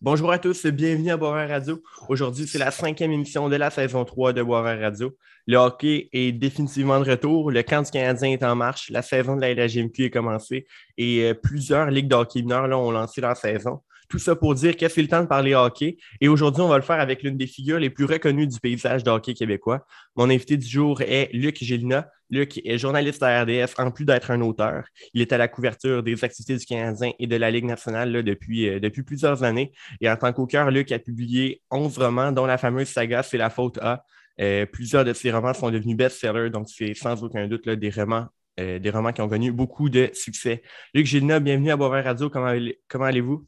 Bonjour à tous, bienvenue à Boisvert Radio. Aujourd'hui, c'est la cinquième émission de la saison 3 de Boisvert Radio. Le hockey est définitivement de retour. Le camp du Canadien est en marche. La saison de la LHMQ est commencée et euh, plusieurs ligues de hockey mineurs ont lancé leur saison. Tout ça pour dire que c'est le temps de parler hockey. Et aujourd'hui, on va le faire avec l'une des figures les plus reconnues du paysage de hockey québécois. Mon invité du jour est Luc Gélina. Luc est journaliste à RDF, en plus d'être un auteur. Il est à la couverture des activités du Canadien et de la Ligue nationale depuis, euh, depuis plusieurs années. Et en tant qu'auteur, Luc a publié 11 romans, dont la fameuse saga C'est la faute à. Euh, plusieurs de ses romans sont devenus best-sellers, donc c'est sans aucun doute des romans euh, des romans qui ont connu beaucoup de succès. Luc Gélina, bienvenue à Boisvert Radio. Comment, comment allez-vous?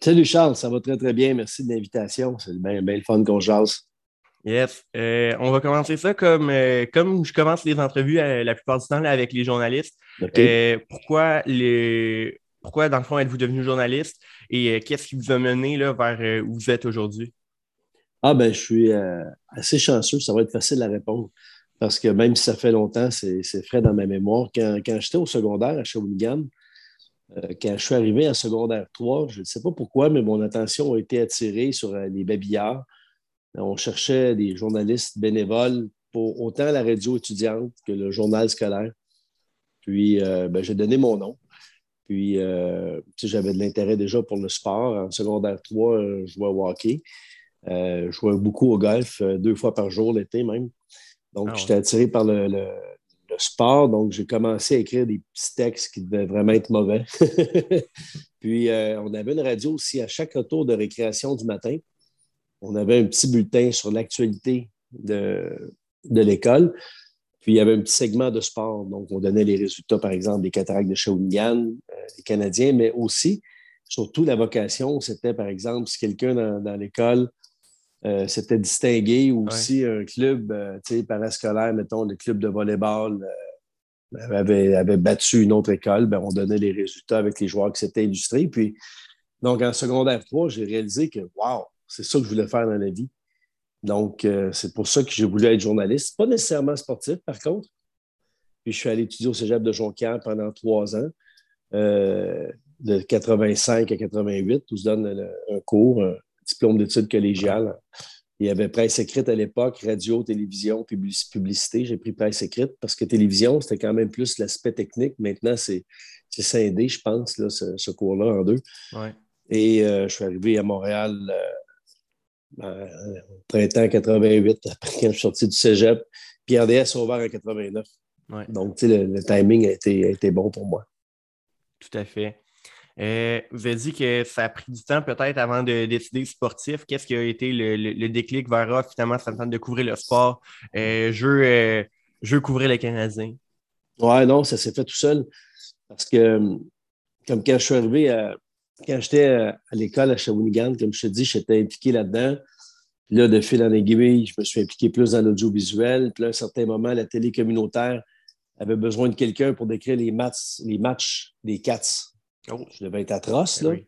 Salut Charles, ça va très très bien. Merci de l'invitation. C'est bien, bien le fun qu'on jase. Yes. Euh, on va commencer ça comme, euh, comme je commence les entrevues euh, la plupart du temps avec les journalistes. pourquoi, les, pourquoi, dans le fond, êtes-vous devenu journaliste et qu'est-ce qui vous a mené là, vers où vous êtes aujourd'hui? Ah, ben, je suis assez chanceux. Ça va être facile à répondre parce que même si ça fait longtemps, c'est frais dans ma mémoire. Quand, quand j'étais au secondaire à Shawinigan, quand je suis arrivé en secondaire 3, je ne sais pas pourquoi, mais mon attention a été attirée sur les babillards. On cherchait des journalistes bénévoles pour autant la radio étudiante que le journal scolaire. Puis, euh, ben, j'ai donné mon nom. Puis, j'avais de l'intérêt déjà pour le sport. En secondaire 3, je jouais au hockey. je jouais beaucoup au golf, deux fois par jour l'été même. Donc, ah j'étais attiré par le, sport. Donc, j'ai commencé à écrire des petits textes qui devaient vraiment être mauvais. Puis, euh, on avait une radio aussi à chaque retour de récréation du matin. On avait un petit bulletin sur l'actualité de, de l'école. Puis, il y avait un petit segment de sport. Donc, on donnait les résultats, par exemple, des cataractes de Shawinigan, euh, des Canadiens, mais aussi, surtout, la vocation, c'était, par exemple, si quelqu'un dans l'école euh, c'était distingué aussi un club euh, parascolaire, mettons, le club de volleyball euh, avait, battu une autre école, ben, on donnait les résultats avec les joueurs qui s'étaient illustrés. Puis, donc, en secondaire 3, j'ai réalisé que, wow, c'est ça que je voulais faire dans la vie. Donc, c'est pour ça que j'ai voulu être journaliste. Pas nécessairement sportif, par contre. Puis, je suis allé étudier au cégep de Jonquière pendant trois ans, de 85 à 88, où je donne un cours, diplôme d'études collégiales. Il y avait presse écrite à l'époque, radio, télévision, publicité. J'ai pris presse écrite parce que télévision, c'était quand même plus l'aspect technique. Maintenant, c'est scindé, je pense, là, ce, cours-là en deux. Et euh, je suis arrivé à Montréal euh, au printemps 88, après quand je suis sorti du cégep. Puis RDS a ouvert en 89. Donc, le, le timing a été, a été bon pour moi. Tout à fait. Euh, vous avez dit que ça a pris du temps peut-être avant de décider sportif. Qu'est-ce qui a été le, déclic vers ah, finalement, ça me tente de couvrir le sport? Euh, je, veux, euh, je, couvrir les Canadiens. Ouais, non, ça s'est fait tout seul. Parce que, comme quand je suis arrivé, à, quand j'étais à, l'école à Shawinigan, comme je te dis, j'étais impliqué là-dedans. là, de fil en aiguille, je me suis impliqué plus dans l'audiovisuel. Puis là, à un certain moment, la télé communautaire avait besoin de quelqu'un pour décrire les matchs, les matchs des Cats Oh. Je devais être atroce, ben là.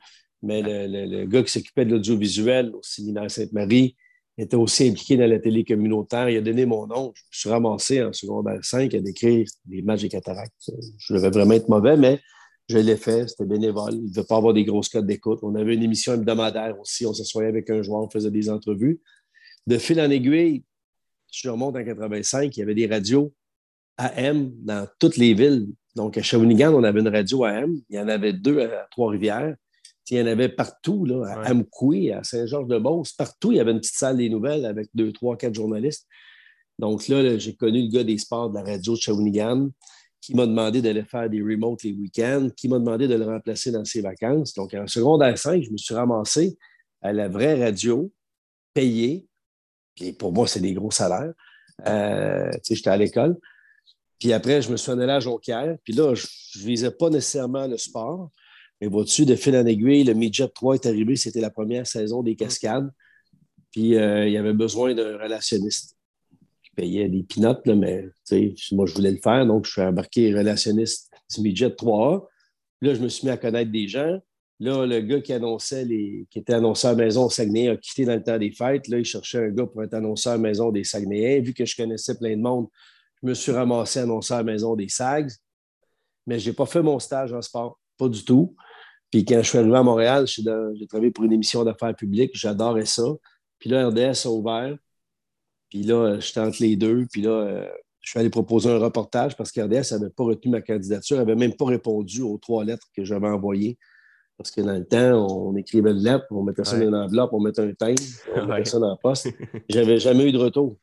Mais le, gars qui s'occupait de l'audiovisuel au séminaire Sainte-Marie était aussi impliqué dans la télé communautaire. Il a donné mon nom. Je me suis ramassé en secondaire 5 à décrire les matchs des cataractes. Je devais vraiment être mauvais, mais je l'ai fait. C'était bénévole. Il ne devait pas avoir des grosses codes d'écoute. On avait une émission hebdomadaire aussi. On s'assoyait avec un joueur, on faisait des entrevues. De fil en aiguille, je remonte en 85, il y avait des radios AM dans toutes les villes donc, à Shawinigan, on avait une radio AM. Il y en avait deux à Trois-Rivières. Il y en avait partout, là, à Amkoui, à Saint-Georges-de-Beauce. Partout, il y avait une petite salle des nouvelles avec deux, trois, quatre journalistes. Donc là, j'ai connu le gars des sports de la radio de Shawinigan qui m'a demandé d'aller faire des remotes les week-ends, qui m'a demandé de le remplacer dans ses vacances. Donc, en secondaire 5, je me suis ramassé à la vraie radio, payé. Puis pour moi, c'est des gros salaires. Euh, j'étais à l'école. Puis après, je me suis allé à Jonquière. Puis là, je ne visais pas nécessairement le sport. Mais vois-tu, de fil en aiguille, le Midget 3 est arrivé. C'était la première saison des cascades. Puis euh, il y avait besoin d'un relationniste. Payais des pinottes, mais moi, je voulais le faire. Donc, je suis embarqué relationniste Midget 3A. Là, je me suis mis à connaître des gens. Là, le gars qui annonçait les, qui était annonceur maison au Saguenay a quitté dans le temps des fêtes. Là, il cherchait un gars pour être annonceur maison des Saguenayens. Vu que je connaissais plein de monde, je me suis ramassé annonceur maison des SAGs, mais je n'ai pas fait mon stage en sport, pas du tout. Puis quand je suis arrivé à Montréal, j'ai travaillé pour une émission d'affaires publiques. J'adorais ça. Puis là, RDS a ouvert. Puis là, j'étais entre les deux. Puis là, euh, je suis allé proposer un reportage parce qu'RDS n'avait pas retenu ma candidature, n'avait même pas répondu aux trois lettres que j'avais envoyées. Parce que dans le temps, on écrivait une lettre, on mettait ça dans une enveloppe, on mettait un timbre, on mettait ça dans la poste. J'avais jamais eu de retour.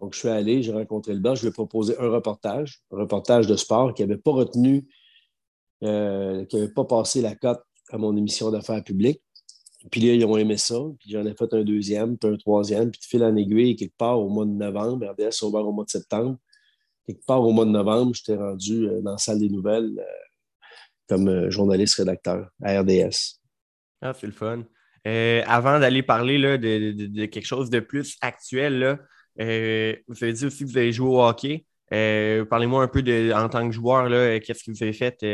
Donc, je suis allé, j'ai rencontré le boss, je lui ai proposé un reportage, un reportage de sport qui n'avait pas retenu, euh, qui n'avait pas passé la cote à mon émission d'affaires publiques. Puis là, ils ont aimé ça. Puis j'en ai fait un deuxième, puis un troisième. Puis de fil en aiguille, quelque part au mois de novembre, RDS a ouvert au mois de septembre. Quelque part au mois de novembre, j'étais rendu euh, dans la salle des nouvelles euh, comme euh, journaliste-rédacteur à RDS. Ah, c'est le fun. avant d'aller parler là, de, quelque chose de plus actuel, là, vous avez dit aussi que vous avez joué au hockey. Parlez-moi un peu de, en tant que joueur, qu'est-ce que vous avez fait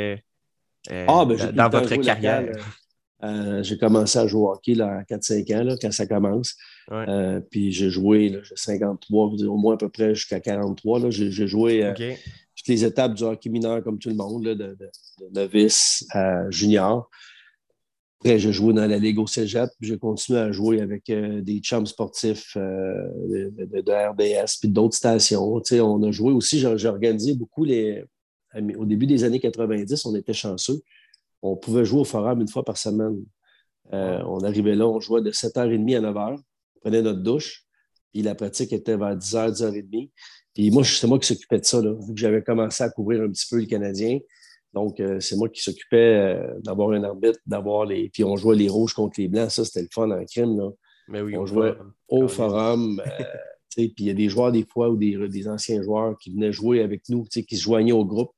ah, ben, dans votre carrière? Euh, j'ai commencé à jouer au hockey là, à 4-5 ans, là, quand ça commence. Euh, puis j'ai joué, j'ai 53, au moins à peu près jusqu'à 43. J'ai joué euh, toutes les étapes du hockey mineur comme tout le monde, de, de, novice à junior. Après, j'ai joué dans la Ligue au Cégep, puis j'ai continué à jouer avec des chums sportifs de, de, RDS, puis d'autres stations. on a joué aussi, j'ai organisé beaucoup les. Au début des années 90, on était chanceux on pouvait jouer au forum une fois par semaine. Euh, on arrivait là, on jouait de 7h30 à 9h, on prenait notre douche, puis la pratique était vers 10h, 10h30. Puis moi, c'est moi qui s'occupais de ça, là, vu que j'avais commencé à couvrir un petit peu le Canadien. Donc, euh, c'est moi qui s'occupais euh, d'avoir un arbitre, d'avoir les. Puis on jouait les rouges contre les blancs. Ça, c'était le fun en crime. Là. Mais oui, on jouait au forum. puis il y a des joueurs, des fois, ou des, des, anciens joueurs qui venaient jouer avec nous, qui se joignaient au groupe.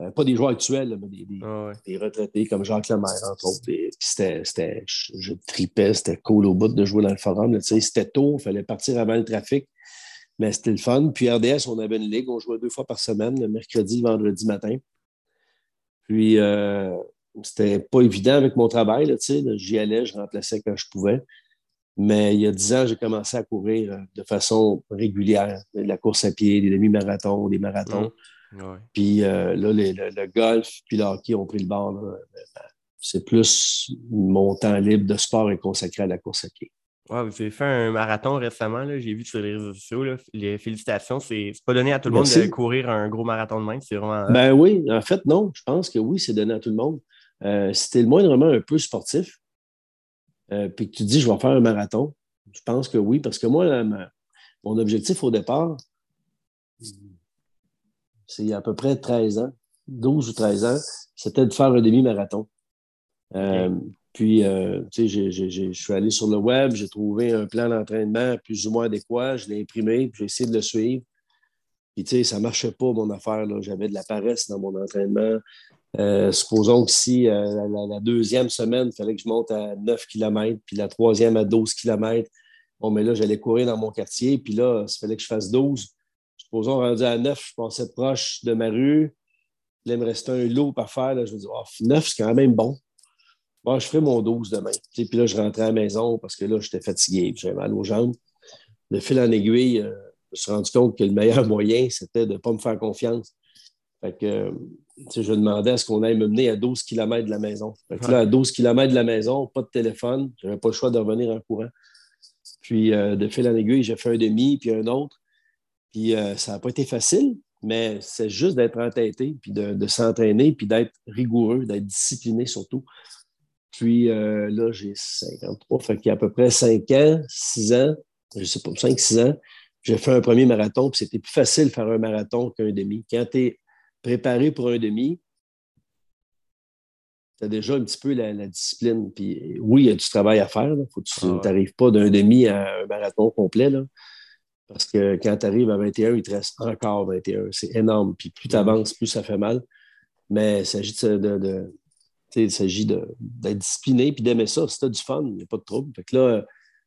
Euh, pas des joueurs actuels, mais ah des, retraités comme Jacques Lemaire, entre autres. Puis c'était, je, tripais, c'était cool au bout de jouer dans le forum. C'était tôt, il fallait partir avant le trafic, mais c'était le fun. Puis RDS, on avait une ligue, on jouait deux fois par semaine, le mercredi, le vendredi matin. Puis euh, c'était pas évident avec mon travail. J'y allais, je remplaçais quand je pouvais. Mais il y a dix ans, j'ai commencé à courir euh, de façon régulière. La course à pied, des demi-marathons, des marathons. Mmh. Puis euh, là, le, golf puis le hockey ont pris le bord. C'est plus mon temps libre de sport est consacré à la course à pied. vous avez fait un marathon récemment, j'ai vu sur les réseaux sociaux. Les félicitations. C'est pas donné à tout le monde de courir un gros marathon de même. C'est vraiment. Ben oui, en fait, non. Je pense que oui, c'est donné à tout le monde. Euh, si tu es le moindrement un peu sportif, euh, puis que tu dis je vais faire un marathon, je pense que oui, parce que moi, mon objectif au départ, c'est il y a à peu près 13 ans, 12 ou 13 ans, c'était de faire un demi-marathon. Euh, puis, euh, tu sais, je suis allé sur le web, j'ai trouvé un plan d'entraînement plus ou moins adéquat, je l'ai imprimé, puis j'ai essayé de le suivre. Puis, tu sais, ça ne marchait pas, mon affaire. J'avais de la paresse dans mon entraînement. Euh, supposons que si la, deuxième semaine, il fallait que je monte à 9 km, puis la troisième à 12 km. Bon, mais là, j'allais courir dans mon quartier, puis là, il fallait que je fasse 12. Supposons, rendu à 9, je passais proche de ma rue. Là, il me restait un lot à faire. Là, je me dis, oh, 9, c'est quand même bon. Bon, je ferai mon 12 demain. Puis là, je rentrais à la maison parce que là, j'étais fatigué. J'avais mal aux jambes. Le fil en aiguille, euh, je me suis rendu compte que le meilleur moyen, c'était de ne pas me faire confiance. Fait que, je demandais à ce qu'on aille me mener à 12 km de la maison. Fait que là, à 12 km de la maison, pas de téléphone, je n'avais pas le choix de revenir en courant. Puis, euh, de fil en aiguille, j'ai fait un demi, puis un autre. Puis euh, ça n'a pas été facile, mais c'est juste d'être entêté, puis de, s'entraîner, puis d'être rigoureux, d'être discipliné surtout. Puis euh, là, j'ai 53, fait qu'il y a à peu près 5 ans, 6 ans, je ne sais pas, 5-6 ans, j'ai fait un premier marathon, puis c'était plus facile de faire un marathon qu'un demi. Quand tu es préparé pour un demi, tu as déjà un petit peu la, discipline. Puis oui, il y a du travail à faire. Faut que tu n'arrives ah pas d'un demi à un marathon complet. Là. Parce que quand tu arrives à 21, il te reste encore 21. C'est énorme. Puis plus tu avances, plus ça fait mal. Mais il s'agit de, il s'agit d'être discipliné puis d'aimer ça. Si tu as du fun, il n'y a pas de trouble. Fait que là,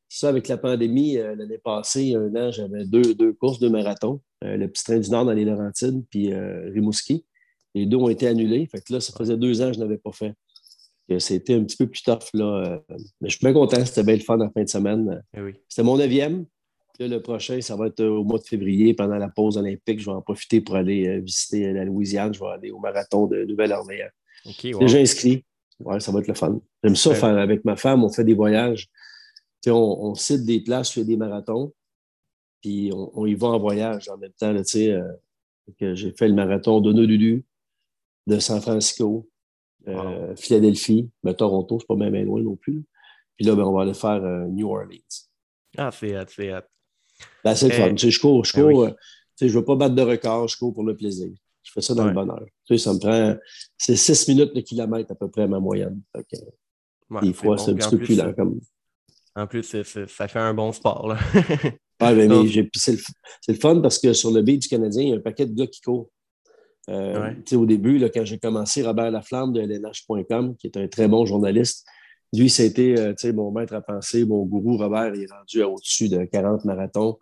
ça, avec la pandémie, euh, l'année passée, un an, j'avais deux, deux, courses, deux marathons. Euh, le petit train du Nord dans les Laurentides, puis euh, Rimouski. Les deux ont été annulés. Fait que là, ça faisait deux ans que je n'avais pas fait. C'était un petit peu plus tough. Là. Mais je suis bien content. C'était bien le fun en fin de semaine. Eh C'était mon neuvième le prochain, ça va être au mois de février, pendant la pause olympique. Je vais en profiter pour aller euh, visiter la Louisiane. Je vais aller au marathon de Nouvelle-Orléans. Okay, Déjà inscrit. ouais, ça va être le fun. J'aime ça faire avec ma femme. On fait des voyages. On, on, cite des places, on fait des marathons. Puis on, y va en voyage en même temps. Euh, j'ai fait le marathon d'Honolulu, de San Francisco, euh, Philadelphie, mais Toronto, c'est pas même loin non plus. Puis là, ben, on va aller faire euh, New Orleans. Ah, c'est hâte, c'est hâte. Ben, c'est le fun. je cours, je ben cours. je ne veux pas battre de record, je cours pour le plaisir. Je fais ça dans le bonheur. ça me prend. C'est 6 minutes le kilomètre à peu près ma moyenne. des fois, c'est un petit peu plus lent. Comme... En plus, ça fait un bon sport. Là. c'est le, fun parce que sur le beat du Canadien, il y a un paquet de gars qui courent. Euh, au début, là, quand j'ai commencé, Robert Laflamme de LNH.com, qui est un très bon journaliste, lui, c'était euh, mon maître à penser, mon gourou Robert, il est rendu au-dessus de 40 marathons,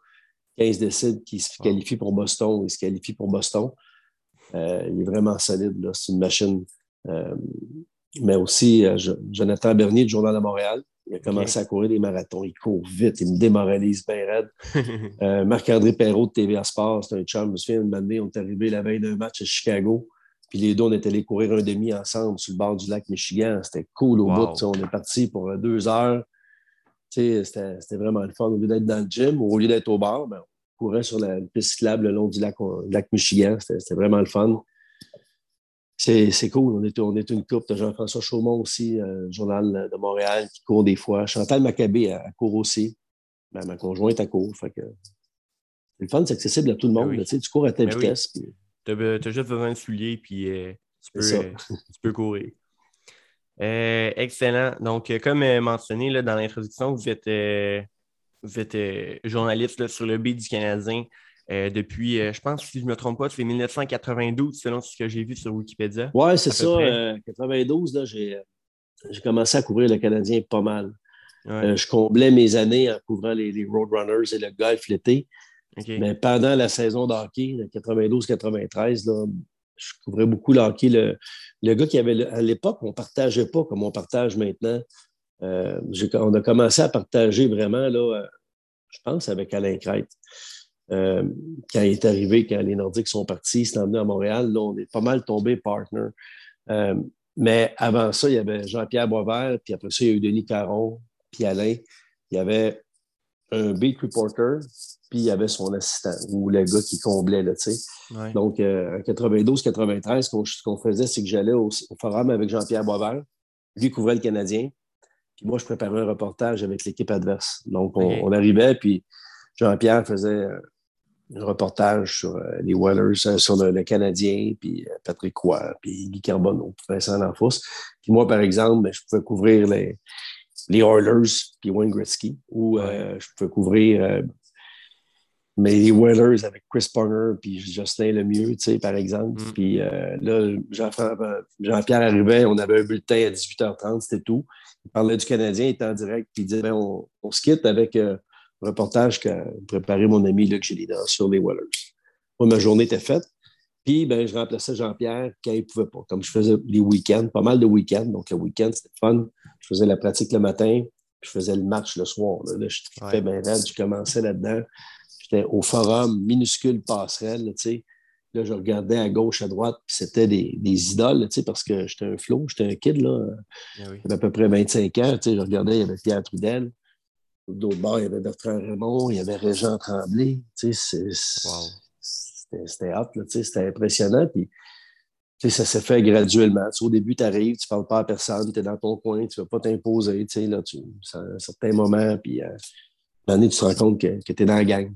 15 décides qui se qualifie pour Boston, il se qualifie pour Boston. Euh, il est vraiment solide, c'est une machine. mais aussi, Jonathan Bernier du Journal de Montréal, il a commencé à courir des marathons. Il court vite, il me démoralise bien raide. Euh, Marc-André Perrault de TVA Sport, c'est un chum. Je me souviens, une année, on est arrivé la veille d'un match à Chicago. Puis les deux, on est allés courir un demi ensemble sur le bord du lac Michigan. C'était cool au bout. On est parti pour deux heures. C'était vraiment le fun. Au lieu d'être dans le gym, ou au lieu d'être au bar, ben, on courait sur la piste cyclable le long du lac, lac Michigan. C'était vraiment le fun c'est cool. On est, on est une couple. Jean-François Chaumont aussi, euh, Journal de Montréal, qui court des fois. Chantal Maccabé, elle, court aussi. Ben, ma conjointe, elle court. Fait que... Le fun, c'est accessible à tout le monde. tu, sais, tu cours à ta ben vitesse. Tu as, juste besoin de souliers, puis euh, tu, peux, euh, tu, peux, courir. Excellent. Donc, comme mentionné là, dans l'introduction, vous êtes, vous êtes journaliste là, sur le B du Canadien. Euh, depuis, euh, je pense, si je ne me trompe pas, c'est 1992, selon ce que j'ai vu sur Wikipédia. Oui, c'est ça. 1992, euh, j'ai commencé à couvrir le Canadien pas mal. je comblais mes années en couvrant les, Roadrunners et le golf l'été. Mais pendant la saison d'hockey, 92-93, je couvrais beaucoup le hockey. Le, gars qui avait, à l'époque, on ne partageait pas comme on partage maintenant. on a commencé à partager vraiment, là, je pense, avec Alain Crête. Euh, quand il est arrivé, quand les Nordiques sont partis, ils sont emmenés à Montréal, là, on est pas mal tombé partner. Euh, mais avant ça, il y avait Jean-Pierre Boisvert, puis après ça, il y a eu Denis Caron, puis Alain. Il y avait un beat reporter, puis il y avait son assistant, ou le gars qui comblait, là, tu sais. Donc, euh, en 92-93, ce qu'on faisait, c'est que j'allais au, forum avec Jean-Pierre Boisvert. Lui couvrait le Canadien. Puis moi, je préparais un reportage avec l'équipe adverse. Donc, on arrivait, puis Jean-Pierre faisait un reportage sur euh, les Whalers, euh, sur le, Canadien, puis euh, Patrick Roy, puis Guy Carbonneau, puis Vincent Lanfos. Puis moi, par exemple, ben, je pouvais couvrir les, les Oilers, puis Wayne Gretzky, ou je pouvais couvrir mais les Whalers avec Chris Ponger, puis Justin Lemieux, tu sais, par exemple. Mm. Puis là, Jean-Pierre arrivait, on avait un bulletin à 18h30, c'était tout. Il parlait du Canadien, il était en direct, puis il disait, ben, on, on se quitte avec reportage qu'a préparé mon ami Luc Gélida sur les Whalers. Moi, ma journée était faite. Puis, ben, je remplaçais Jean-Pierre quand il ne pouvait pas. Comme je faisais les week-ends, pas mal de week-ends. Donc, le week-end, c'était fun. Je faisais la pratique le matin, je faisais le match le soir. Là, je fais bien je commençais là-dedans. J'étais au forum, minuscule passerelle, tu sais. Là, je regardais à gauche, à droite, puis c'était des, des, idoles, tu sais, parce que j'étais un flow, j'étais un kid, là. Eh J'avais à peu près 25 ans, tu sais. Je regardais, il y avait Pierre Trudel, D'autre bord, il y avait Bertrand Raymond, il y avait Régent Tremblay. C'était hot, c'était impressionnant. Puis, ça s'est fait graduellement. au début, tu arrives, tu ne parles pas à personne, tu es dans ton coin, tu ne vas pas t'imposer. Là, tu, à un certain moment, puis à un tu te rends compte que, que tu es dans la gang.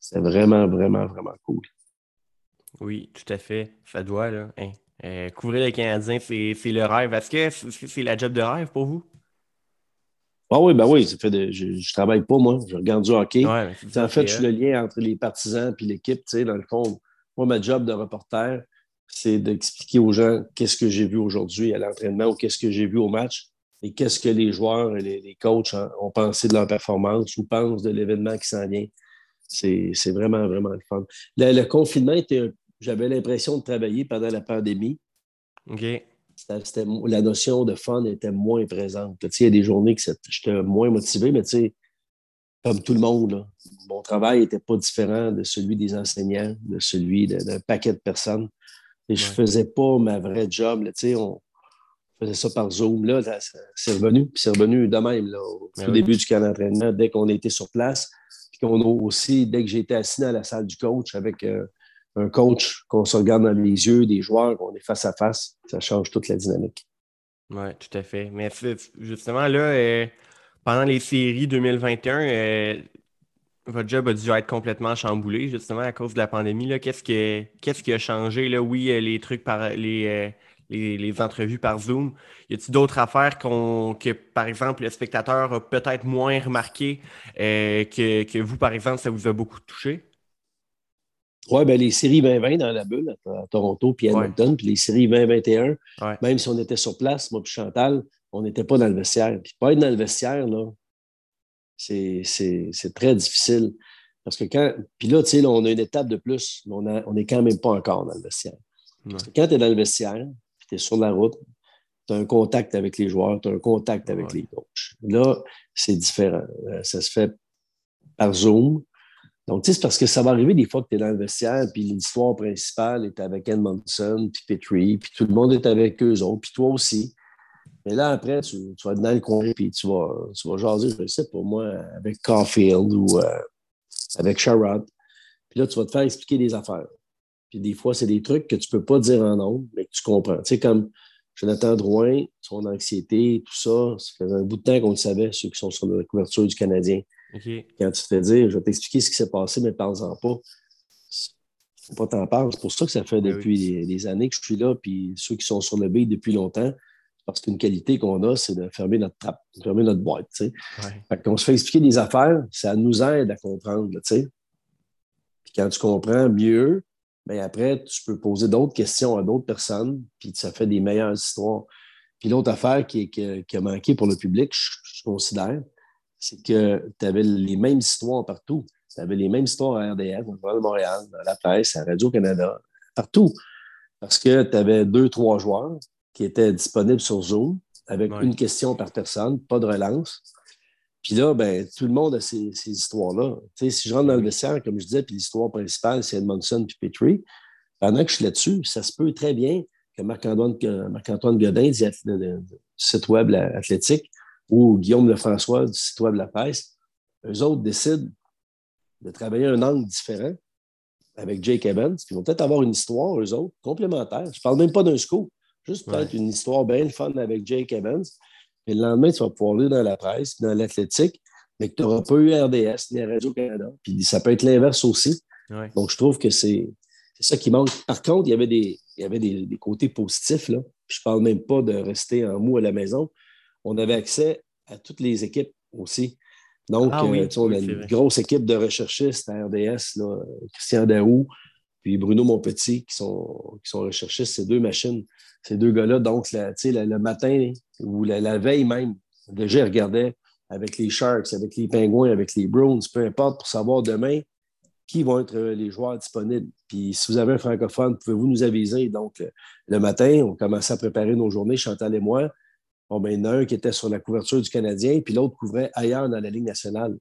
C'est vraiment, vraiment, vraiment cool. Oui, tout à fait. Ça doit, là. Hein. Euh, couvrir les Canadiens, c'est le rêve. Est-ce que c'est la job de rêve pour vous? Ah oui, ben oui, ça fait je, ne travaille pas, moi. Je regarde du hockey. en fait, je suis le lien entre les partisans et l'équipe. Dans le fond, moi, ma job de reporter, c'est d'expliquer aux gens qu'est-ce que j'ai vu aujourd'hui à l'entraînement ou qu'est-ce que j'ai vu au match et qu'est-ce que les joueurs et les, coachs ont pensé de leur performance ou pensent de l'événement qui s'en vient? C'est vraiment, vraiment le fun. Le, confinement était. J'avais l'impression de travailler pendant la pandémie. OK la notion de fun était moins présente. Il y a des journées que j'étais moins motivé, mais comme tout le monde, mon travail n'était pas différent de celui des enseignants, de celui d'un paquet de personnes. Et je ne faisais pas ma vraie job. on, faisais ça par Zoom. Là, c'est revenu. Puis c'est revenu de même là, au Ben tout début du camp d'entraînement, dès qu'on était sur place. Puis qu'on a aussi, dès que j'étais assis dans la salle du coach avec euh, un coach, qu'on se regarde dans les yeux, des joueurs, qu'on est face à face, ça change toute la dynamique. Oui, tout à fait. Mais justement, là, euh, pendant les séries 2021, euh, votre job a dû être complètement chamboulé, justement, à cause de la pandémie. là. Qu'est-ce que, qu'est-ce qui a changé? Là? Oui, les trucs par les, les, les entrevues par Zoom. Y a-t-il d'autres affaires qu'on, que, par exemple, le spectateur a peut-être moins remarqué euh, que, que vous, par exemple, ça vous a beaucoup touché? Oui, ben les séries 2020 dans la bulle à, Toronto puis à. Edmonton, puis les séries 2021, Ouais. même si on était sur place, moi puis Chantal, on n'était pas dans le vestiaire. Puis pas être dans le vestiaire, là, c'est c'est- c'est très difficile. Parce que quand. Puis là, tu sais, là, on a une étape de plus, mais on a- on n'est quand même pas encore dans le vestiaire. Ouais. Quand tu es dans le vestiaire, tu es sur la route, tu as un contact avec les joueurs, tu as un contact avec Ouais. les coachs. Là, c'est différent. Euh, Ça se fait par Zoom. Donc, tu sais, c'est parce que ça va arriver des fois que tu es dans le vestiaire, puis l'histoire principale est avec Edmondson, puis Petrie, puis tout le monde est avec eux autres, puis toi aussi. Mais là, après, tu, tu vas être dans le coin, puis tu vas, tu vas jaser, je sais pas moi, avec Caulfield ou euh, avec Sherrod. Puis là, tu vas te faire expliquer des affaires. Puis des fois, c'est des trucs que tu peux pas dire en nombre, mais que tu comprends. Tu sais, comme Jonathan Drouin, son anxiété, tout ça, ça faisait un bout de temps qu'on le savait, ceux qui sont sur la couverture du Canadien quand tu te fais dire, je vais t'expliquer ce qui s'est passé, mais parle-en pas. Faut pas t'en parler. C'est pour ça que ça fait Ben depuis des, des années que je suis là, puis ceux qui sont sur le B depuis longtemps, parce qu'une qualité qu'on a, c'est de fermer notre trappe, de fermer notre boîte. tu sais. Ouais. Fait qu'on se fait expliquer des affaires, ça nous aide à comprendre, là, tu sais. Puis quand tu comprends mieux, ben après, tu peux poser d'autres questions à d'autres personnes, puis ça fait des meilleures histoires. Puis l'autre affaire qui, est- qui a- qui a manqué pour le public, je, je considère, c'est que tu avais les mêmes histoires partout. Tu avais les mêmes histoires à RDF, au Journal de Montréal, dans la presse, à Radio-Canada, partout. Parce que tu avais deux, trois joueurs qui étaient disponibles sur Zoom avec Ouais. une question par personne, pas de relance. Puis là, ben, tout le monde a ces, ces histoires-là. Si je rentre dans le vestiaire, comme je disais, puis l'histoire principale, c'est Edmondson puis Petrie, pendant que je suis là-dessus, ça se peut très bien que Marc-Antoine Marc-Antoine Godin du site web athlétique ou Guillaume Lefrançois du site web La Presse, eux autres décident de travailler un angle différent avec Jake Evans. Puis Ils vont peut-être avoir une histoire, eux autres, complémentaire. Je ne parle même pas d'un scoop, juste Ouais. peut-être une histoire bien fun avec Jake Evans. Et le lendemain, tu vas pouvoir lire dans la presse, dans l'athlétique, mais que tu n'auras pas eu RDS ni Radio-Canada. Puis ça peut être l'inverse aussi. Ouais. Donc, je trouve que c'est ça qui manque. Par contre, il y avait des, il y avait des, des côtés positifs. Là. Je ne parle même pas de rester en mou à la maison. On avait accès à toutes les équipes aussi. Donc, Ah oui, euh, on oui, a une grosse équipe de recherchistes à RDS, là, Christian Daou, puis Bruno Monpetit, qui sont, qui sont recherchistes. Ces deux machines, ces deux gars-là. Donc, la- le, matin ou la, veille même, déjà, ils regardaient avec les Sharks, avec les Pingouins, avec les Browns, peu importe, pour savoir demain qui vont être euh, les joueurs disponibles. Puis si vous avez un francophone, pouvez-vous nous aviser? Donc, euh, le matin, on commençait à préparer nos journées, Chantal et moi. Bon, ben, en a un qui était sur la couverture du Canadien, puis l'autre couvrait ailleurs dans la Ligue nationale.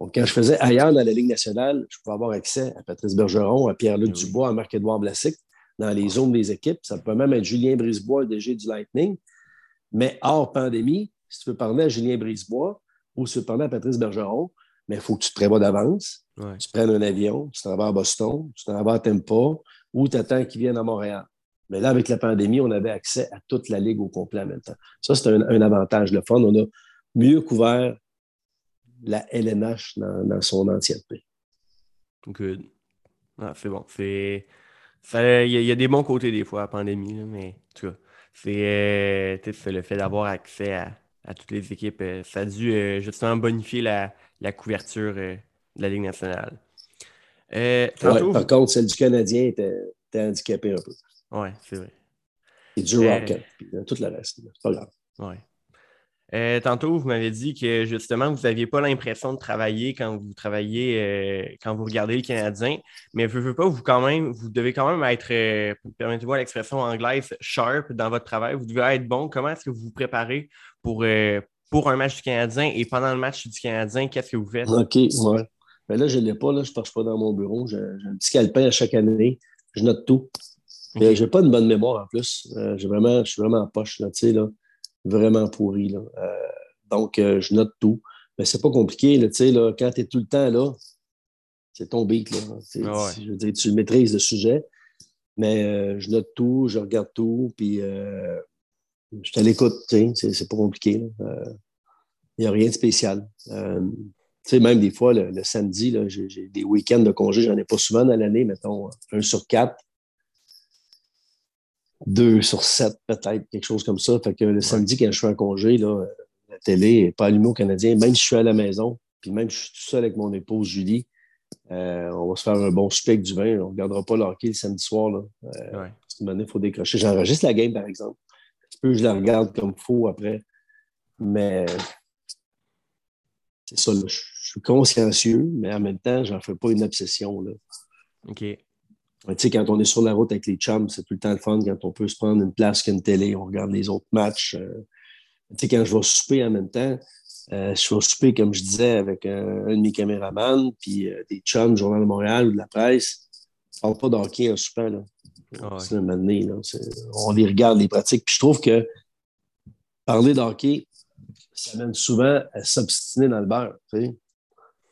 Donc, quand je faisais ailleurs dans la Ligue nationale, je pouvais avoir accès à Patrice Bergeron, à Pierre-Luc Oui. Dubois, à Marc-Édouard Vlasic, dans les zones des équipes. Ça peut même être Julien Brisebois, le DG du Lightning. Mais hors pandémie, si tu veux parler à Julien Brisebois ou si tu veux parler à Patrice Bergeron, mais il faut que tu te prévois d'avance Ouais. tu prennes un avion, tu t'en vas à Boston, tu t'en vas à Tampa ou tu attends qu'ils viennent à Montréal. Mais là, avec la pandémie, on avait accès à toute la ligue au complet en même temps. Ça, c'est un, un avantage. Le fun, on a mieux couvert la LNH dans, dans son entièreté. Good. Ah, c'est bon. C'est. Il y, a- il y a des bons côtés des fois à la pandémie, là, mais en tout cas, c'est euh, c'est le fait d'avoir accès à, à toutes les équipes. euh, ça a dû euh, justement bonifier la, la couverture de la Ligue nationale. Ouais, tantôt, par vous- contre, celle du Canadien était, était handicapée un peu. Ouais, c'est vrai. Et du Rocket, puis tout le reste. C'est pas grave. Ouais. Euh, tantôt, vous m'avez dit que justement, vous n'aviez pas l'impression de travailler quand vous travaillez, euh, quand vous regardez le Canadien, mais vous, pas, vous quand même, vous devez quand même être, euh, permettez-moi l'expression anglaise, sharp dans votre travail. Vous devez être bon. Comment est-ce que vous vous préparez pour, pour un match du Canadien et pendant le match du Canadien, qu'est-ce que vous faites? OK, ouais. Mais là, je ne l'ai pas, là, je ne marche pas dans mon bureau. J'ai un petit calepin à chaque année. Je note tout. Je J'ai pas une bonne mémoire en plus. j'ai vraiment, je suis vraiment en poche, là, là, vraiment pourri. Là. donc, je note tout. Mais c'est pas compliqué, là, là, quand tu es tout le temps là, c'est ton beat. Là. Ah je veux dire, tu maîtrises le sujet. Mais je note tout, je regarde tout, puis je te l'écoute, c'est pas compliqué. Il n'y a rien de spécial. Tu sais, même des fois, le, samedi, j'ai des week-ends de congé, j'en ai pas souvent dans l'année, mettons un sur quatre, deux sur sept peut-être, quelque chose comme ça. Fait que le samedi, quand je suis en congé, là, la télé n'est pas allumée au Canadien, même si je suis à la maison, puis même si je suis tout seul avec mon épouse Julie, euh, on va se faire un bon souper du vin. On ne regardera pas le hockey le samedi soir. Là. Euh, il faut décrocher. J'enregistre la game, par exemple. Un peu, je la regarde comme il faut après. Mais c'est ça, là, je suis consciencieux, mais en même temps, je n'en fais pas une obsession. Là. OK. Tu sais, quand on est sur la route avec les chums, c'est tout le temps le fun quand on peut se prendre une place qu'une télé, on regarde les autres matchs. Euh. tu sais, quand je vais souper en même temps, euh, je vais souper, comme je disais, avec un, de mes caméramans, puis euh, des chums du Journal de Montréal ou de la presse. On ne parle pas d'hockey en soupant. Là. Ah moment donné, on les regarde, les pratiques. Puis je trouve que parler d'hockey, ça mène souvent à s'obstiner dans le beurre.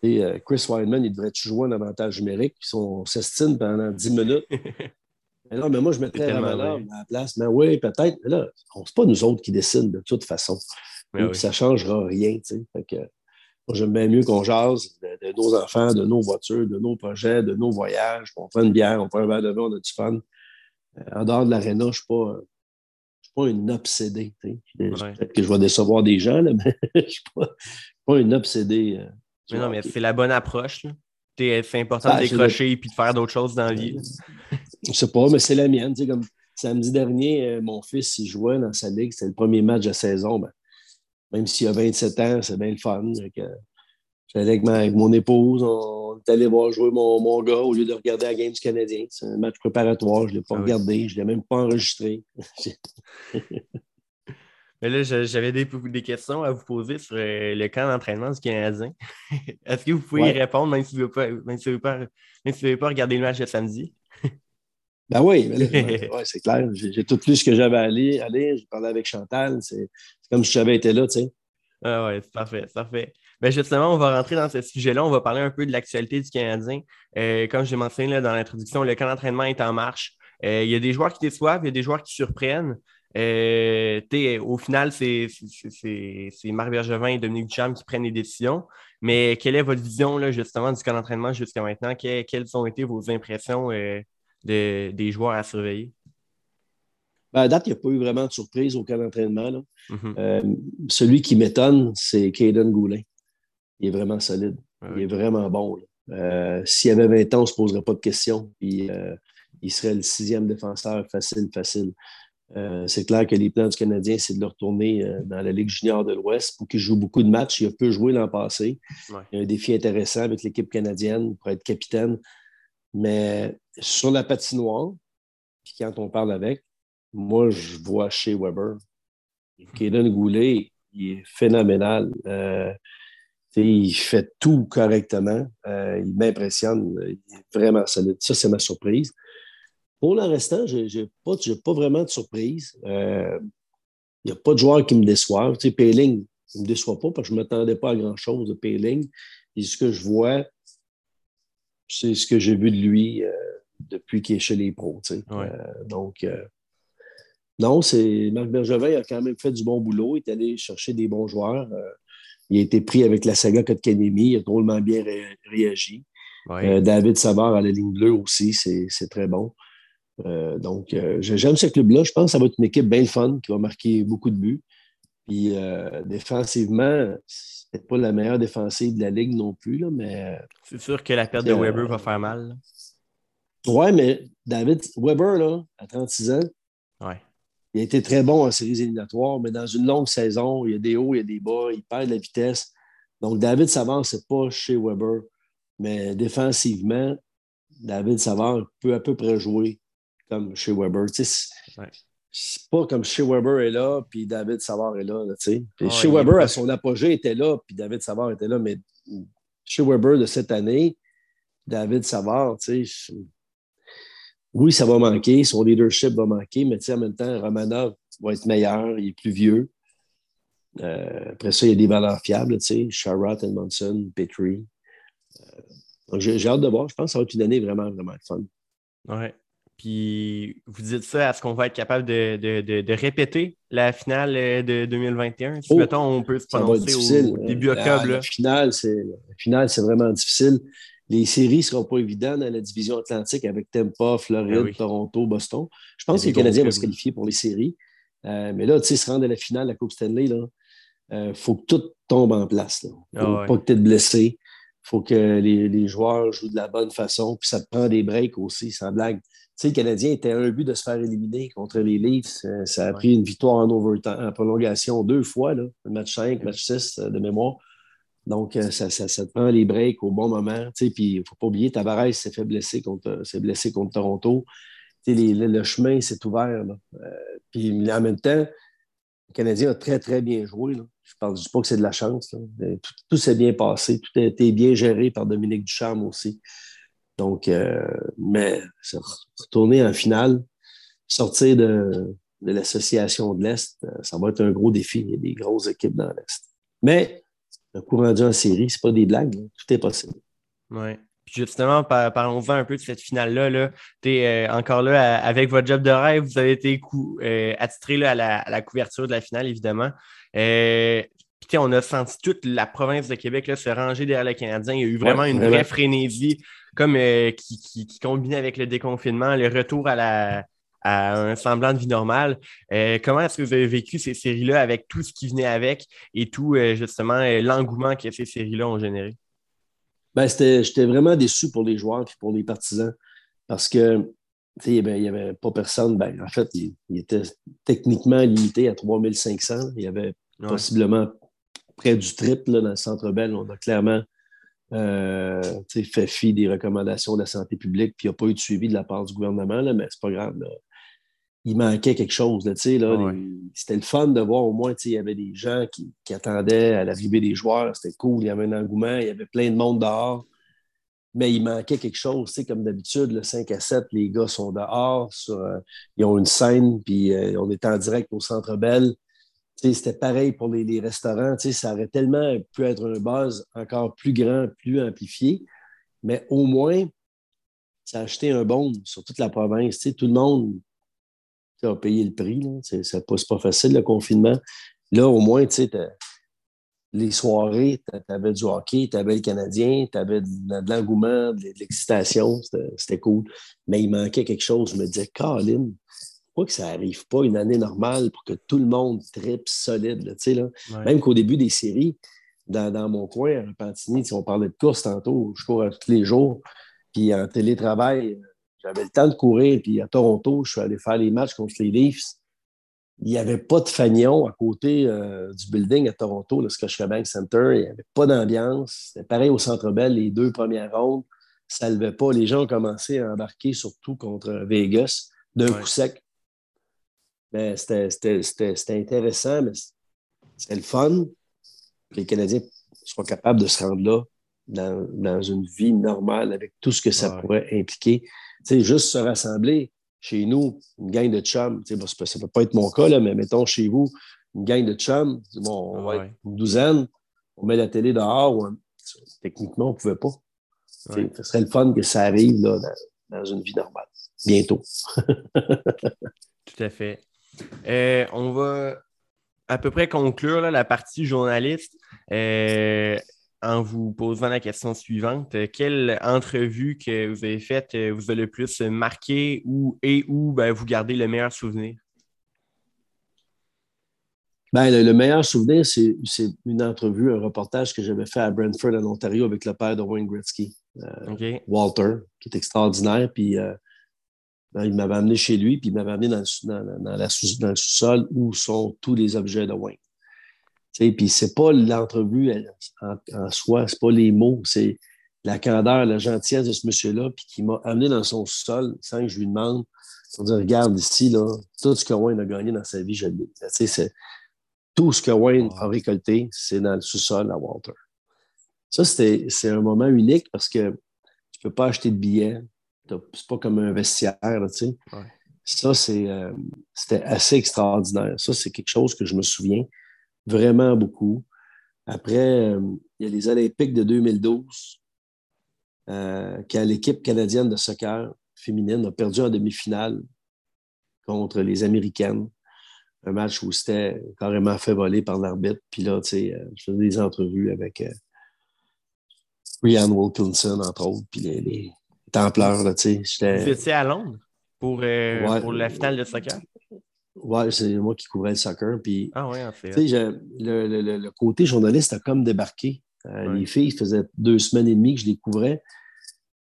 Et, euh, Chris Weinman, il devrait-tu jouer un avantage numérique? Puis on s'estime pendant 10 minutes. mais non, mais moi, je mettrais à la place. Mais oui, peut-être. Mais là, c'est pas nous autres qui décident de toute façon. Ça ne changera rien. Fait moi, j'aime bien mieux qu'on jase de, nos enfants, de nos voitures, de nos projets, de nos voyages. On fait une bière, on fait un verre de vin, on a du fun. Euh, en dehors de l'aréna, je ne suis pas pas une obsédée. Peut-être que je vais décevoir des gens, là, mais je ne suis pas, une obsédée. Euh, mais non, mais c'est la bonne approche. C'est important de ah, décrocher et de faire d'autres choses dans la vie. Je ne sais pas, mais c'est la mienne. Comme samedi dernier, euh, mon fils, il jouait dans sa ligue. C'était le premier match de la saison. Ben, même s'il a 27 ans, c'est bien le fun. J'allais avec, mon épouse, on est allé voir jouer mon, mon, gars au lieu de regarder la game du Canadien. C'est un match préparatoire, je ne l'ai pas ah regardé, je ne l'ai même pas enregistré. Mais là, j'avais des, des, questions à vous poser sur euh, le camp d'entraînement du Canadien. Est-ce que vous pouvez y répondre même si vous ne pouvez, pas regarder le match de samedi? Ben oui, c'est clair. J'ai tout lu ce que j'avais à lire. J'ai parlé avec Chantal. C'est comme si j'avais été là, tu sais. Ah oui, c'est parfait, parfait. Ben justement, on va rentrer dans ce sujet-là. On va parler un peu de l'actualité du Canadien. Euh, comme j'ai mentionné dans l'introduction, le camp d'entraînement est en marche. Euh, il y a des joueurs qui déçoivent, il y a des joueurs qui surprennent. Euh, au final, c'est Marc Bergevin et Dominique Duchamp qui prennent les décisions. Mais quelle est votre vision là, justement du camp d'entraînement jusqu'à maintenant? quelles ont été vos impressions des joueurs à surveiller? Ben, à date, il n'y a pas eu vraiment de surprise au camp d'entraînement. Mm-hmm. celui qui m'étonne, c'est Caden Goulet il est vraiment solide. Il est vraiment bon. Euh, s'il avait 20 ans, on ne se poserait pas de questions. Puis, euh, il serait le sixième défenseur facile, facile. Euh, c'est clair que les plans du Canadien, c'est de le retourner dans la Ligue junior de l'Ouest pour qu'il joue beaucoup de matchs. Il a peu joué l'an passé. Il y a un défi intéressant avec l'équipe canadienne pour être capitaine. Mais sur la patinoire, puis quand on parle avec, moi, je vois chez Weber. Kaden Goulet, il est phénoménal il fait tout correctement. Euh, il m'impressionne. Il est vraiment solide. Ça, c'est ma surprise. Pour le restant, je n'ai pas, pas, vraiment de surprise. Euh, il n'y a pas de joueurs qui me déçoivent. Tu sais, Payling, il ne me déçoit pas parce que je ne m'attendais pas à grand-chose de Payling. Et ce que je vois, c'est ce que j'ai vu de lui euh, depuis qu'il est chez les pros. donc, non, c'est Marc Bergevin a quand même fait du bon boulot. Il est allé chercher des bons joueurs. Il a été pris avec la saga Kotkanemi. Il a drôlement bien réagi. Euh, David Savard à la ligne bleue aussi, c'est très bon. Euh, donc, euh, j'aime ce club-là. Je pense que ça va être une équipe bien fun qui va marquer beaucoup de buts. Puis défensivement, c'est pas la meilleure défensive de la Ligue non plus, là, mais. C'est sûr que la perte de Weber va faire mal. Oui, mais David Weber, là, à 36 ans, ouais. Il a été très bon en séries éliminatoires, mais dans une longue saison, il y a des hauts, il y a des bas, il perd de la vitesse. Donc, David Savard, ce n'est pas chez Weber, mais défensivement, David Savard peut à peu près jouer comme chez Weber. N'est C'est pas comme chez Weber est là, puis David Savard est là. chez Weber, à son apogée, était là, puis David Savard était là, mais chez Weber de cette année, David Savard, tu sais, oui, ça va manquer, son leadership va manquer, mais en même temps, Romanov va être meilleur, il est plus vieux. Euh, après ça, il y a des valeurs fiables, tu sais, Sharrod, Edmondson, Petrie. Euh, j'ai hâte de voir. Je pense que ça va être une année vraiment, vraiment fun. Oui. Puis vous dites ça, est-ce qu'on va être capable de, répéter la finale euh, de 2021? Si mettons, on peut se prononcer au début octobre. La, finale, c'est vraiment difficile. Les séries ne seront pas évidentes dans la division atlantique avec Tampa, Floride, ben Toronto, Boston. Je pense que les Canadiens vont se qualifier pour les séries. mais là, tu sais, se rendre à la finale, la Coupe Stanley, il euh, faut que tout tombe en place. Il ne faut ah pas que tu es blessé. Il faut que les, joueurs jouent de la bonne façon. Puis ça te prend des breaks aussi, sans blague. Tu sais, le Canadien était un but de se faire éliminer contre les Leafs. Euh, ça a pris une victoire en overtime, en prolongation deux fois, là, match 5, match 6 euh, de mémoire. Donc, ça, ça, te prend les breaks au bon moment. Puis il ne faut pas oublier, Tavares s'est fait blesser contre, s'est blessé contre Toronto. le chemin s'est ouvert. puis en même temps, le Canadien a très, très bien joué. Je ne pense pas que c'est de la chance. Tout, s'est bien passé. Tout a été bien géré par Dominique Ducharme aussi. Donc, euh, mais retourner en finale, sortir de, l'association de l'Est, euh, ça va être un gros défi. Il y a des grosses équipes dans l'Est. Mais un coup rendu en série, ce n'est pas des blagues. Tout est possible. Oui. Justement, parlons-en un peu de cette finale-là. Là. Tu es euh, encore là avec votre job de rêve. Vous avez été attitré à la, couverture de la finale, évidemment. Euh, on a senti toute la province de Québec là, se ranger derrière les Canadiens. Il y a eu vraiment une vraie frénésie comme, euh, qui, qui, combinait avec le déconfinement, le retour à, la, un semblant de vie normale. Euh, comment est-ce que vous avez vécu ces séries-là avec tout ce qui venait avec et tout, justement, l'engouement que ces séries-là ont généré? Ben, j'étais vraiment déçu pour les joueurs et pour les partisans parce que il n'y avait, pas personne. Ben, en fait, il, il, était techniquement limité à 3500. Il y avait possiblement près du triple dans le centre Bell. On a clairement euh, fait fi des recommandations de la santé publique, puis il n'y a pas eu de suivi de la part du gouvernement, là, mais c'est pas grave. Il manquait quelque chose. Là, C'était le fun de voir au moins, il y avait des gens qui, attendaient à l'arrivée des joueurs. C'était cool, il y avait un engouement, il y avait plein de monde dehors. Mais il manquait quelque chose, comme d'habitude, le 5 à 7, les gars sont dehors, euh, ils ont une scène, puis euh, on est en direct au Centre Bell c'était pareil pour les, restaurants. Ça aurait tellement pu être un buzz encore plus grand, plus amplifié. Mais au moins, ça a acheté un bon sur toute la province. tout le monde a payé le prix. C'est pas, pas facile, le confinement. Là, au moins, les soirées, tu avais du hockey, tu avais le Canadien, tu avais de, l'engouement, de, l'excitation. C'était cool. Mais il manquait quelque chose. Je me disais, Colin, pas que ça n'arrive pas une année normale pour que tout le monde tripe solide. Même qu'au début des séries, dans, mon coin, à Repentigny, si on parlait de course tantôt, je cours tous les jours. Puis en télétravail, j'avais le temps de courir. Puis à Toronto, je suis allé faire les matchs contre les Leafs. Il n'y avait pas de fanion à côté euh, du building à Toronto, le Scotiabank Center. Il n'y avait pas d'ambiance. C'était pareil au Centre Bell, les deux premières rondes. Ça ne levait pas. Les gens ont commencé à embarquer, surtout contre Vegas, d'un coup sec. Mais c'était intéressant, mais c'était le fun. Les Canadiens soient capables de se rendre là dans, une vie normale avec tout ce que ça pourrait impliquer. Sais, juste se rassembler chez nous, une gang de chums, ça ne peut pas être mon cas, là, mais mettons chez vous, une gang de chums, bon, on va être une douzaine, on met la télé dehors, techniquement, on ne pouvait pas. Ce serait le fun que ça arrive là, dans, dans une vie normale, bientôt. Tout à fait. Euh, on va à peu près conclure la partie journaliste. Euh, en vous posant la question suivante. Quelle entrevue que vous avez faite euh, vous a le plus marqué ou, et où ben, vous gardez le meilleur souvenir? Ben, le, meilleur souvenir, c'est une entrevue, un reportage que j'avais fait à Brentford, en Ontario, avec le père de Wayne Gretzky, Walter, qui est extraordinaire. Puis ben, il m'avait amené chez lui, puis il m'avait amené dans, le sous-sol où sont tous les objets de Wayne. Puis c'est pas l'entrevue en, en, soi, c'est pas les mots, c'est la candeur, la gentillesse de ce monsieur-là, puis qui m'a amené dans son sous-sol sans que je lui demande pour dire Regarde ici, là, tout ce que Wayne a gagné dans sa vie, je l'ai. C'est, tout ce que Wayne a récolté, c'est dans le sous-sol à Walter. Ça, c'est un moment unique parce que tu ne peux pas acheter de billets, C'est pas comme un vestiaire, tu sais. Ça, euh, c'était assez extraordinaire. Ça, c'est quelque chose que je me souviens vraiment beaucoup. Après, euh, il y a les Olympiques de 2012, euh, quand l'équipe canadienne de soccer féminine a perdu en demi-finale contre les Américaines. Un match où c'était carrément fait voler par l'arbitre. Puis là, tu sais, je faisais des entrevues avec Ryan Wilkinson, entre autres, puis les, les Templeurs, tu sais. Vous étiez à Londres? pour, euh, pour la finale de soccer? Oui, c'est moi qui couvrais le soccer. Puis, ah oui, en fait. Le, le, le, côté journaliste a comme débarqué. Euh, les filles, ça faisait deux semaines et demie que je les couvrais.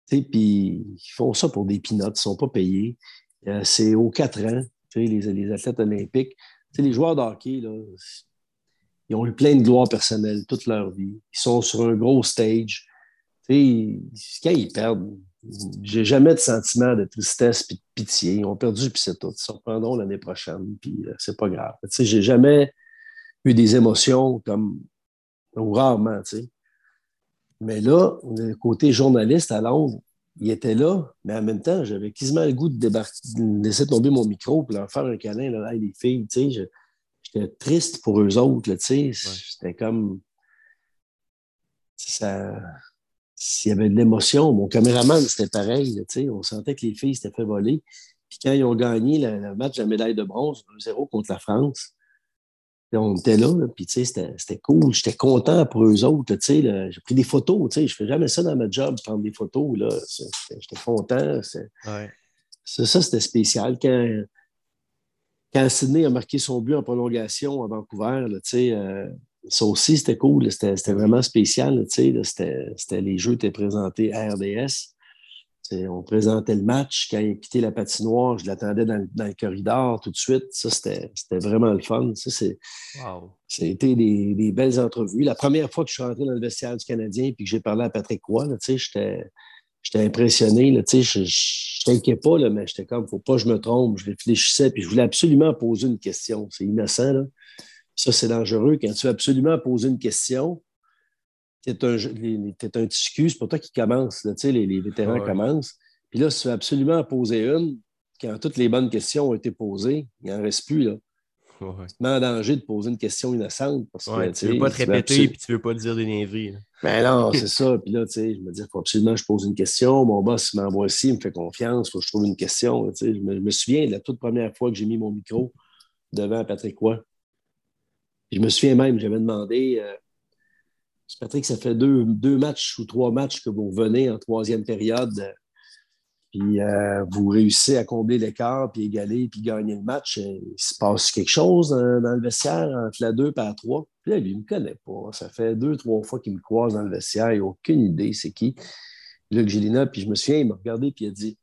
Puis ils font ça pour des pinottes, ils ne sont pas payés. Euh, c'est aux quatre ans, les, les athlètes olympiques. les joueurs de hockey, là, ils ont eu plein de gloire personnelle toute leur vie. Ils sont sur un gros stage. quand ils perdent, j'ai jamais de sentiment de tristesse et de pitié. Ils ont perdu, puis c'est tout. Ils se reprendront l'année prochaine, puis euh, c'est pas grave. Tu sais, j'ai jamais eu des émotions comme, ou rarement, tu sais. Mais là, le côté journaliste à Londres, il était là, mais en même temps, j'avais quasiment le goût de, de laisser tomber mon micro pour leur faire un câlin, là, les filles, tu sais. J'étais triste pour eux autres, tu sais. C'était comme... Ça s'il y avait de l'émotion, mon caméraman, c'était pareil. on sentait que les filles s'étaient fait voler. Puis quand ils ont gagné le, match de la médaille de bronze, 2-0 contre la France, on était là, puis c'était cool. J'étais content pour eux autres. J'ai pris des photos. Je ne fais jamais ça dans ma job, prendre des photos. J'étais content. Ça, c'était spécial. Quand, quand Sydney a marqué son but en prolongation à Vancouver, là, euh, ça aussi, c'était cool. C'était vraiment spécial. C'était les jeux étaient présentés à RDS. On présentait le match. Quand il a quitté la patinoire, je l'attendais dans, le corridor tout de suite. Ça, c'était vraiment le fun. Ça, wow. a été des, belles entrevues. La première fois que je suis rentré dans le vestiaire du Canadien et que j'ai parlé à Patrick Roy, j'étais impressionné. Je ne t'inquiète pas, là, mais j'étais comme, faut pas que je me trompe. Je réfléchissais puis je voulais absolument poser une question. C'est innocent. Là. Ça, c'est dangereux. Quand tu veux absolument poser une question, tu es un, un c'est pas toi qui commence. les, les, vétérans commencent. Puis là, si tu veux absolument poser une, quand toutes les bonnes questions ont été posées, il n'en reste plus. Là. Ouais. Tu en danger de poser une question innocente. Parce que, tu ne veux pas te répéter et tu ne veux pas dire des niaiseries. Mais ben non, c'est ça. Puis là, je me dis, il faut absolument que je pose une question. Mon boss m'envoie ici, il me fait confiance, il faut que je trouve une question. Je me, je me, souviens de la toute première fois que j'ai mis mon micro devant Patrick Roy. Je me souviens même, j'avais demandé, euh, Patrick, ça fait deux, matchs ou trois matchs que vous revenez en troisième période, puis euh, vous réussissez à combler l'écart, puis égaler, puis gagner le match. Euh, il se passe quelque chose dans, le vestiaire entre la deux et la trois? Puis là, lui, il ne me connaît pas. Ça fait deux, trois fois qu'il me croise dans le vestiaire. Il n'a aucune idée c'est qui. Luc Gélina, puis je me souviens, il m'a regardé, puis il a dit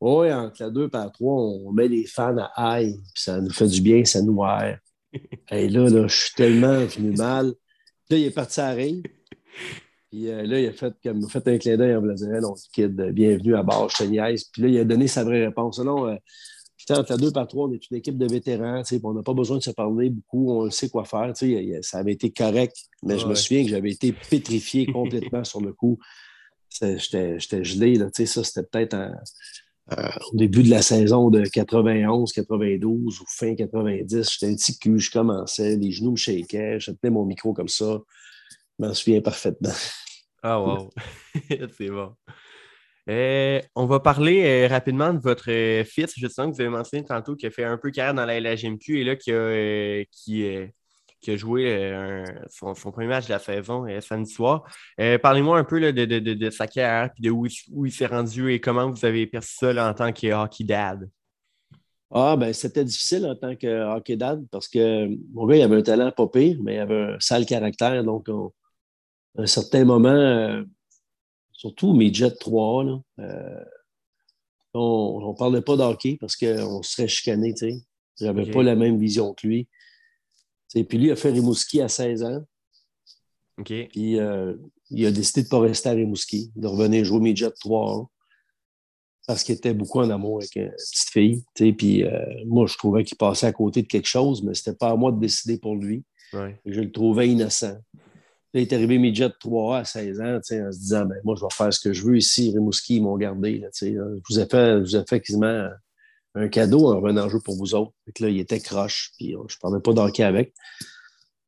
Oui, entre la deux et la trois, on met les fans à aïe, puis ça nous fait du bien, ça nous aère. Et là, là, je suis tellement venu mal. Là, il est parti à Ring. Puis euh, là, il a fait, comme, fait un clin d'œil en me donc, kid, bienvenue à bord, je Puis là, il a donné sa vraie réponse. Non, euh, la deux par trois, on est une équipe de vétérans. On n'a pas besoin de se parler beaucoup. On sait quoi faire. Ça avait été correct, mais je me souviens que j'avais été pétrifié complètement sur le coup. J'étais gelé. Là, ça, c'était peut-être un euh, au début de la saison de 91, 92 ou fin 90, j'étais un petit cul, je commençais, les genoux me shakaient, je tenais mon micro comme ça. Je m'en souviens parfaitement. Ah, wow! C'est bon. Euh, on va parler euh, rapidement de votre fils. Je sens que vous avez mentionné tantôt qu'il a fait un peu carrière dans la LHMQ et là qui, a, qui, qui a joué euh, son, premier match de la saison euh, samedi soir. Euh, parlez-moi un peu de, sa carrière et de où, il s'est rendu et comment vous avez perçu ça en tant que hockey dad? Ah, ben c'était difficile en tant que hockey dad parce que mon gars, il avait un talent pas pire, mais il avait un sale caractère. Donc, à un certain moment, surtout mes Jets 3, on ne parlait pas d'hockey parce qu'on serait chicané, sais. J'avais pas la même vision que lui. Et puis lui, il a fait Rimouski à 16 ans. Puis euh, il a décidé de ne pas rester à Rimouski, de revenir jouer Jets 3 ans. Parce qu'il était beaucoup en amour avec une petite fille. Puis euh, moi, je trouvais qu'il passait à côté de quelque chose, mais ce n'était pas à moi de décider pour lui. Ouais. Je le trouvais innocent. il est arrivé midget 3A à 16 ans, en se disant ben, Moi, je vais faire ce que je veux ici. Rimouski, ils m'ont gardé. je, vous ai fait, je vous ai fait quasiment un cadeau en revenant jouer pour vous autres. là, il était croche, puis euh, je ne parlais pas d'hockey avec.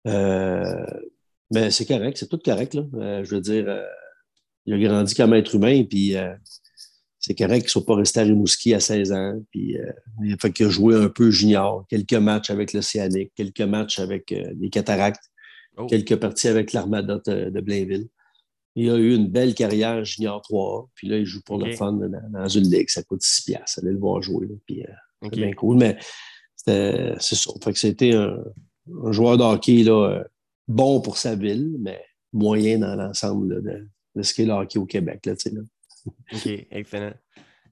Euh, mais c'est correct, c'est tout correct. Là. Euh, je veux dire, il a grandi comme être humain, puis c'est correct qu'il ne soit pas resté à Rimouski à 16 ans. Puis, il a fait qu'il a joué un peu junior, quelques matchs avec l'Océanique, quelques matchs avec les Cataractes, oh. quelques parties avec l'Armada de Blainville. Il a eu une belle carrière junior 3 puis là, il joue pour le fun dans, une ligue. Ça coûte 6 piastres. Allez le voir jouer. puis, euh, c'est bien cool. Mais c'est ça. Fait que c'était un, joueur de hockey là, euh, bon pour sa ville, mais moyen dans l'ensemble de, de, ce qu'est le hockey au Québec. Là, là. OK, excellent.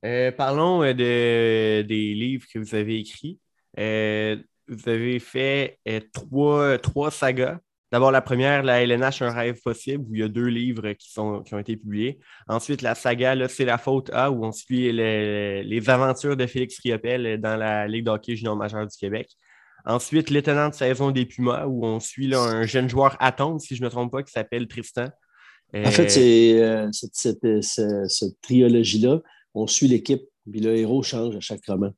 Euh, parlons de, des livres que vous avez écrits. vous avez fait trois, trois sagas. D'abord, la première, la LNH, un rêve possible, où il y a deux livres qui, sont, qui ont été publiés. Ensuite, la saga, c'est la faute A, où on suit les, aventures de Félix Riopel dans la Ligue d'hockey junior majeure du Québec. Ensuite, l'étonnante de saison des Pumas, où on suit un jeune joueur Atom, si je ne me trompe pas, qui s'appelle Tristan. En fait, c'est euh, cette, cette, trilogie-là, on suit l'équipe, puis le héros change à chaque roman.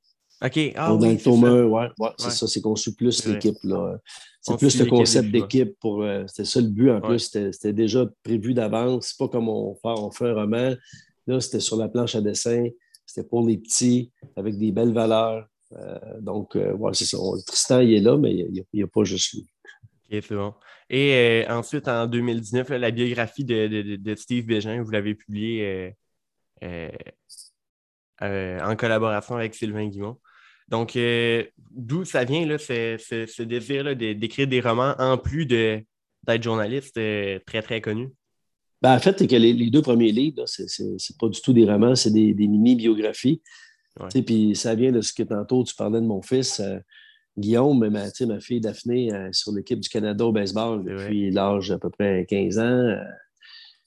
OK. Ah, dans le tome 1, ouais, c'est ça, c'est qu'on suit plus l'équipe. C'est plus le concept d'équipe. pour euh, C'était ça le but en plus. C'était déjà prévu d'avance. C'est pas comme on fait, on fait un roman. Là, c'était sur la planche à dessin. C'était pour les petits, avec des belles valeurs. Euh, donc, euh, ouais, c'est ça. Tristan, il est là, mais il n'y a, pas juste lui. OK, c'est bon. Et ensuite, en 2019, la biographie de, de, Steve Bégin, vous l'avez publiée en collaboration avec Sylvain Guimont. Donc, euh, d'où ça vient, là, ce, désir d'écrire des romans en plus d'être journaliste euh, très, très connu? Ben, en fait, c'est que les, deux premiers livres, ce n'est pas du tout des romans, c'est des, mini-biographies. Puis ça vient de ce que tantôt tu parlais de mon fils. Euh, Guillaume, ma, ma fille Daphné, sur l'équipe du Canada au baseball depuis l'âge d'à peu près 15 ans.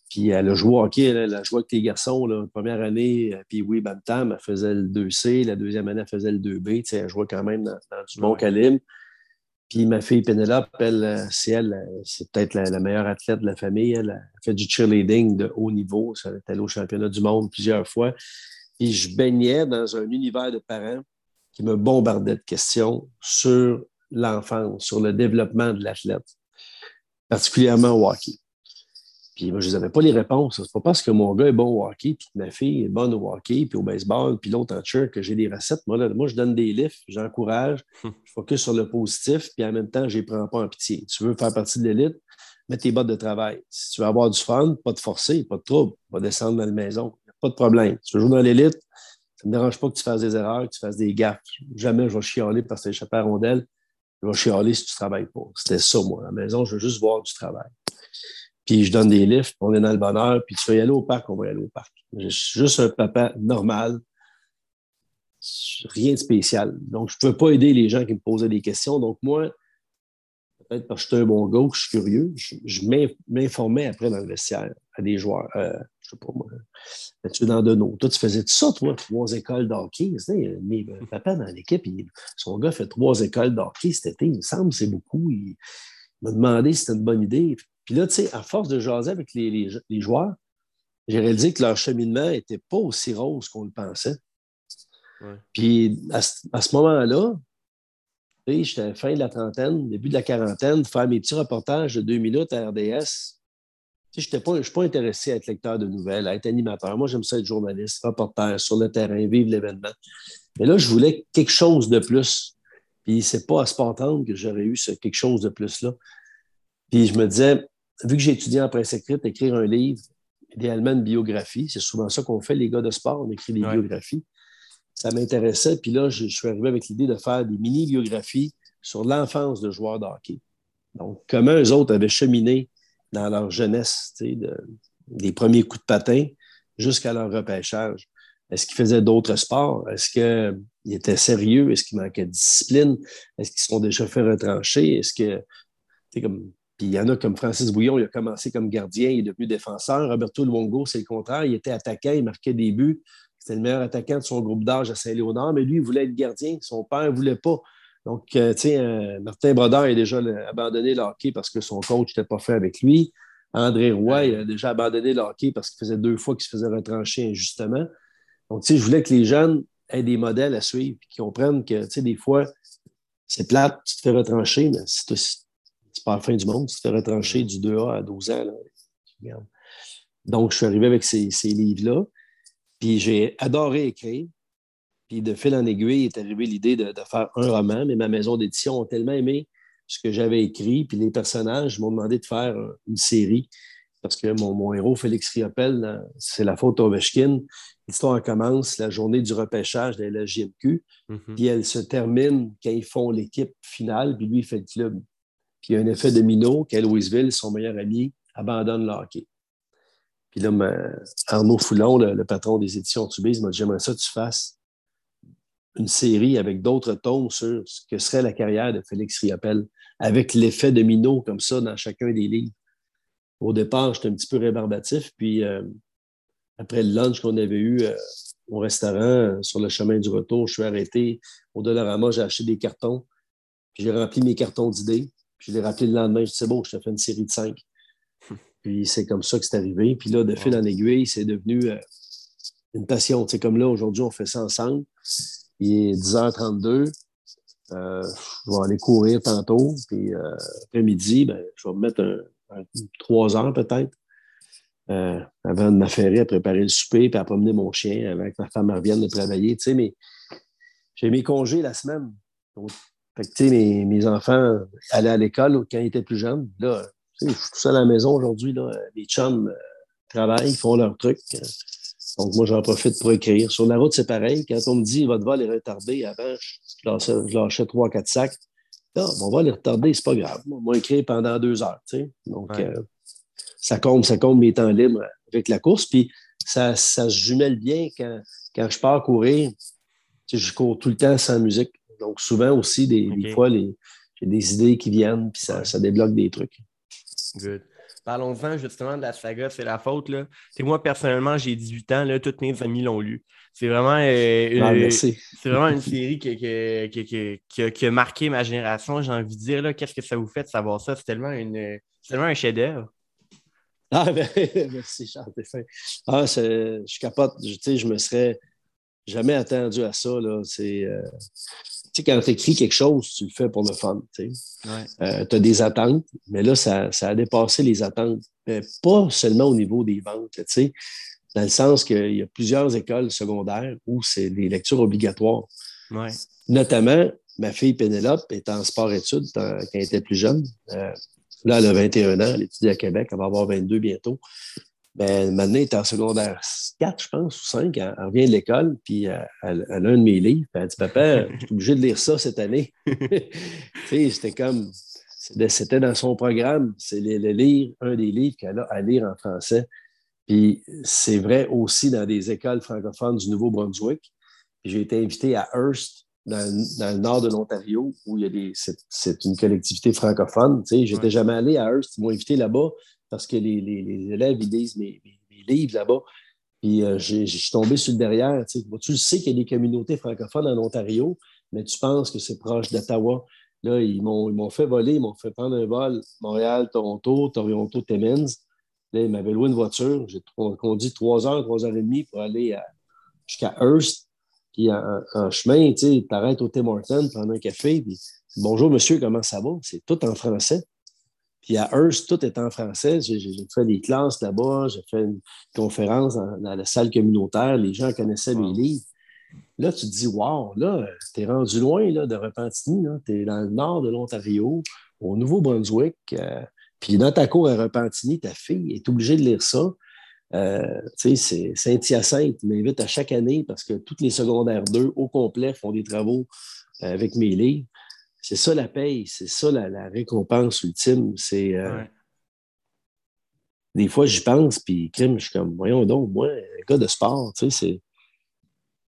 Puis elle a joué au hockey, elle, a joué avec les garçons. La première année, euh, puis oui, Bantam, elle faisait le 2C. La deuxième année, elle faisait le 2B. Tu sais, elle jouait quand même dans, du bon calibre. Puis ma fille Penelope, elle, euh, c'est elle, euh, c'est peut-être la, meilleure athlète de la famille. Elle a fait du cheerleading de haut niveau. Elle est allée au championnat du monde plusieurs fois. Puis je baignais dans un univers de parents qui me bombardaient de questions sur l'enfance, sur le développement de l'athlète, particulièrement au hockey. Puis moi, je n'avais pas les réponses. C'est pas parce que mon gars est bon au hockey, puis que ma fille est bonne au hockey, puis au baseball, puis l'autre en cheer que j'ai des recettes. Moi, moi, je donne des livres, j'encourage, hum. je focus sur le positif, puis en même temps, je ne prends pas en pitié. Tu veux faire partie de l'élite, mets tes bottes de travail. Si tu veux avoir du fun, pas de forcer, pas de trouble, pas descendre dans la maison, pas de problème. Si tu veux jouer dans l'élite, ça ne me dérange pas que tu fasses des erreurs, que tu fasses des gaffes. Jamais je vais chialer parce que tu échappé à rondelle. Je vais chialer si tu ne travailles pas. C'était ça, moi. À la maison, je veux juste voir du travail puis je donne des lifts, on est dans le bonheur, puis tu veux y aller au parc, on va y aller au parc. Je suis juste un papa normal, rien de spécial. Donc, je ne pouvais pas aider les gens qui me posaient des questions. Donc, moi, peut-être parce que je suis un bon gars, je suis curieux, je, m'informais après dans le vestiaire à des joueurs. Euh, je sais pas moi, tu dans Deneau. Toi, tu faisais tout ça, toi, trois écoles d'hockey. Mais papa, dans l'équipe, son gars fait trois écoles d'hockey cet été. Il me semble c'est beaucoup. Il, m'a demandé si c'était une bonne idée. Puis là, tu sais, à force de jaser avec les, joueurs, j'ai réalisé que leur cheminement n'était pas aussi rose qu'on le pensait. Puis à, ce moment-là, j'étais à la fin de la trentaine, début de la quarantaine, faire mes petits reportages de deux minutes à RDS. Je ne suis pas intéressé à être lecteur de nouvelles, à être animateur. Moi, j'aime ça être journaliste, reporter sur le terrain, vivre l'événement. Mais là, je voulais quelque chose de plus. Puis c'est pas à Spartan que j'aurais eu ce quelque chose de plus-là. Puis je me disais, vu que j'ai étudié en presse écrite, écrire un livre, idéalement une biographie, c'est souvent ça qu'on fait, les gars de sport, on écrit des biographies. Ça m'intéressait. Puis là, je, suis arrivé avec l'idée de faire des mini-biographies sur l'enfance de joueurs de hockey. Donc, comment eux autres avaient cheminé dans leur jeunesse, des premiers coups de patin jusqu'à leur repêchage. Est-ce qu'ils faisaient d'autres sports? Est-ce qu'ils étaient sérieux? Est-ce qu'il manquait de discipline? Est-ce qu'ils sont déjà fait retrancher? Est-ce que, comme puis il y en a comme Francis Bouillon, il a commencé comme gardien, il est devenu défenseur. Roberto Luongo, c'est le contraire. Il était attaquant, il marquait des buts. C'était le meilleur attaquant de son groupe d'âge à Saint-Léonard, mais lui, il voulait être gardien. Son père ne voulait pas. Donc, euh, tu sais, euh, Martin Brodeur a déjà abandonné le hockey parce que son coach n'était pas fait avec lui. André Roy, il a déjà abandonné le hockey parce qu'il faisait deux fois qu'il se faisait retrancher injustement. Donc, tu sais, je voulais que les jeunes aient des modèles à suivre, qu'ils comprennent que, tu sais, des fois, c'est plate, tu te fais retrancher, mais c'est pas la fin du monde, fais retrancher du 2A à 12 ans. Donc, je suis arrivé avec ces, ces livres-là, puis j'ai adoré écrire. Puis de fil en aiguille est arrivée l'idée de, faire un roman, mais ma maison d'édition a tellement aimé ce que j'avais écrit, puis les personnages m'ont demandé de faire une série parce que mon, héros, Félix Riopel, c'est la faute Ovechkin. L'histoire commence la journée du repêchage de la JMQ, mm-hmm. puis elle se termine quand ils font l'équipe finale, puis lui, il fait le club. Puis il y a un effet de minot qu'à Louisville, son meilleur ami, abandonne le hockey. Puis là, Arnaud Foulon, le, patron des éditions Tubise, m'a dit J'aimerais ça que tu fasses une série avec d'autres tomes sur ce que serait la carrière de Félix Riopel, avec l'effet de minot comme ça dans chacun des livres. Au départ, j'étais un petit peu rébarbatif, puis euh, après le lunch qu'on avait eu euh, au restaurant, euh, sur le chemin du retour, je suis arrêté au Dollarama, j'ai acheté des cartons, puis j'ai rempli mes cartons d'idées, puis je l'ai rappelé le lendemain, je dit c'est bon, je t'ai fait une série de cinq. Puis c'est comme ça que c'est arrivé. Puis là, de fil en aiguille, c'est devenu une passion. C'est comme là, aujourd'hui, on fait ça ensemble. Il est 10h32. Euh, je vais aller courir tantôt. Puis euh, après-midi, ben, je vais me mettre un, 3 heures peut-être. Euh, avant de m'affairer à préparer le souper puis à promener mon chien avant que ma femme revienne de travailler. Tu sais, mais j'ai mes congés la semaine. Fait que, tu sais, mes, mes, enfants allaient à l'école quand ils étaient plus jeunes. Là, je suis tout seul à la maison aujourd'hui. Les chums travaillent, font leur truc. Donc, moi, j'en profite pour écrire. Sur la route, c'est pareil. Quand on me dit votre vol est retardé, avant, je lâchais trois, quatre sacs. Non, mon vol est retardé, c'est pas grave. Moi, écrire pendant deux heures. Tu sais. Donc, euh, ça compte, ça compte mes temps libres avec la course. Puis, ça, ça se jumelle bien quand, quand je pars courir. Tu sais, je cours tout le temps sans musique. Donc, souvent aussi, des, fois, j'ai des idées qui viennent, puis ça, ça débloque des trucs. Good. Parlons-en justement de la saga, c'est la faute. Là. moi, personnellement, j'ai 18 ans, là, tous mes amis l'ont lu. C'est vraiment, euh, une, ah, c'est vraiment une série qui, a, marqué ma génération, j'ai envie de dire. Qu'est-ce que ça vous fait de savoir ça? C'est tellement, une, tellement un chef-d'œuvre. Ah, ben, merci, Charles, Ah, je capote. Je, je me serais jamais attendu à ça. Là. C'est, euh, sais, quand tu écris quelque chose, tu le fais pour le fun. Tu euh, as des attentes, mais là, ça, a dépassé les attentes. Mais pas seulement au niveau des ventes, tu sais, dans le sens qu'il y a plusieurs écoles secondaires où c'est des lectures obligatoires. Notamment, ma fille Pénélope est en sport-études quand elle était plus jeune. Euh, là, elle a 21 ans, elle étudie à Québec, elle va avoir 22 bientôt. Ben, maintenant, elle est en secondaire 4, je pense, ou 5. Elle, revient de l'école, puis euh, elle, a un de mes livres. elle dit Papa, je suis obligé de lire ça cette année. c'était comme. C'était dans son programme. C'est le, lire un des livres qu'elle a à lire en français. Puis c'est vrai aussi dans des écoles francophones du Nouveau-Brunswick. J'ai été invité à Hearst, dans, le nord de l'Ontario, où il y a des, c'est, une collectivité francophone. Je n'étais jamais allé à Hearst. Ils m'ont invité là-bas parce que les, élèves, ils lisent mes, livres là-bas. Puis euh, je suis tombé sur le derrière. Tu, sais, sais qu'il y a des communautés francophones en Ontario, mais tu penses que c'est proche d'Ottawa. Là, ils m'ont fait voler, ils m'ont fait prendre un vol Montréal, Toronto, Toronto, Timmins. Là, ils m'avaient loué une voiture. J'ai conduit trois heures, trois heures et demie pour aller jusqu'à Hearst. Puis en, chemin, tu t'arrêtes au Tim Hortons, prendre un café. Puis, Bonjour, monsieur, comment ça va? C'est tout en français. Puis à Hearst, tout est en français. J'ai fait des classes là-bas, j'ai fait une conférence dans, la salle communautaire. Les gens connaissaient mes livres. Là, tu te dis, wow, là, tu es rendu loin là, de Repentigny. Tu es dans le nord de l'Ontario, au Nouveau-Brunswick. Euh, puis dans ta cour à Repentigny, ta fille est obligée de lire ça. Euh, tu sais, c'est Saint-Hyacinthe m'invite à chaque année parce que toutes les secondaires 2 au complet font des travaux euh, avec mes livres. C'est ça la paye, c'est ça la, récompense ultime. C'est. Euh, des fois, j'y pense, puis crime, je suis comme, voyons donc, moi, un gars de sport, tu sais,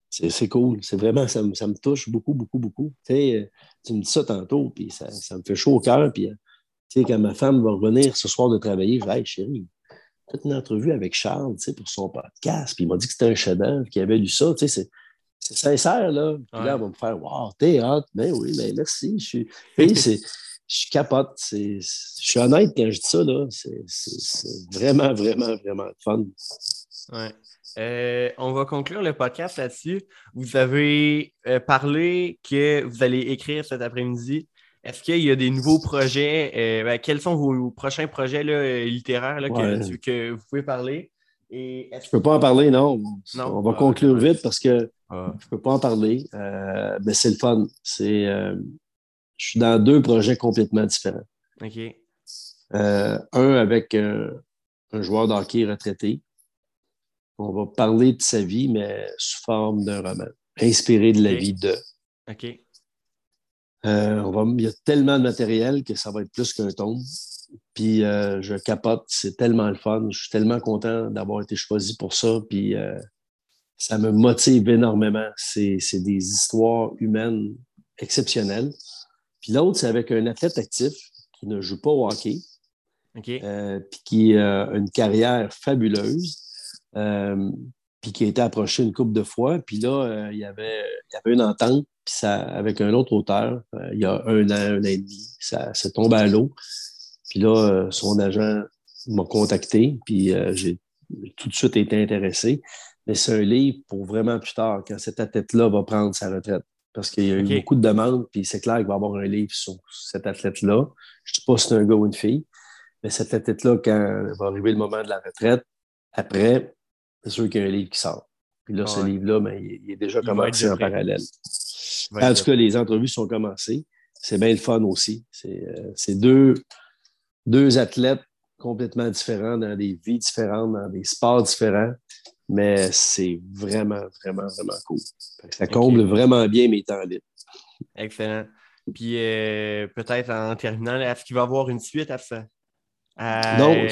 c'est. cool. C'est vraiment, ça, me touche beaucoup, beaucoup, beaucoup. Tu, sais, tu me dis ça tantôt, puis ça, me fait chaud au cœur. Puis, tu sais, quand ma femme va revenir ce soir de travailler, je dis Hey, chérie, toute une entrevue avec Charles, tu sais, pour son podcast. Puis il m'a dit que c'était un chef-d'œuvre, qu'il avait lu ça. Tu sais, c'est sincère, là. Puis là, on va me faire Wow, t'es hot. Ben oui, ben merci. Je suis. c'est. je capote. Je suis honnête quand je dis ça. C'est vraiment, vraiment, vraiment fun. Ouais. Euh, on va conclure le podcast là-dessus. Vous avez euh, parlé que vous allez écrire cet après-midi. Est-ce qu'il y a des nouveaux projets? Euh, ben, quels sont vos prochains projets littéraires que, vous pouvez parler? Et je ne peux pas en parler, non. On va conclure vite parce que ah. Je ne peux pas en parler. mais c'est le fun. je suis dans deux projets complètement différents. OK. un avec un joueur d'hockey retraité on va parler de sa vie, mais sous forme d'un roman, inspiré de la vie de. OK. Euh, on va, il y a tellement de matériel que ça va être plus qu'un tome. Puis euh, je capote, c'est tellement le fun. Je suis tellement content d'avoir été choisi pour ça. Puis euh, ça me motive énormément. C'est, des histoires humaines exceptionnelles. Puis l'autre, c'est avec un athlète actif qui ne joue pas au hockey. puis qui a une carrière fabuleuse euh, puis qui a été approché une couple de fois. Puis là, euh, il, y avait, il y avait une entente puis ça, avec un autre auteur euh, il y a un an, un an et demi. Ça, ça tombé à l'eau. Puis là, son agent m'a contacté, puis j'ai tout de suite été intéressé. Mais c'est un livre pour vraiment plus tard, quand cet athlète-là va prendre sa retraite. Parce qu'il y a eu beaucoup de demandes, puis c'est clair qu'il va y avoir un livre sur cet athlète-là. Je ne sais pas si c'est un gars ou une fille, mais cet athlète-là, quand va arriver le moment de la retraite, après, c'est sûr qu'il y a un livre qui sort. Puis là, ce livre-là, ben, il, est déjà commencé en parallèle. En tout cas, les entrevues sont commencées. C'est bien le fun aussi. C'est euh, deux, deux athlètes complètement différents, dans des vies différentes, dans des sports différents. Mais c'est vraiment, vraiment, vraiment cool. Ça comble vraiment bien mes temps libres. Excellent. Puis euh, peut-être en terminant, est-ce qu'il va y avoir une suite à ça? non,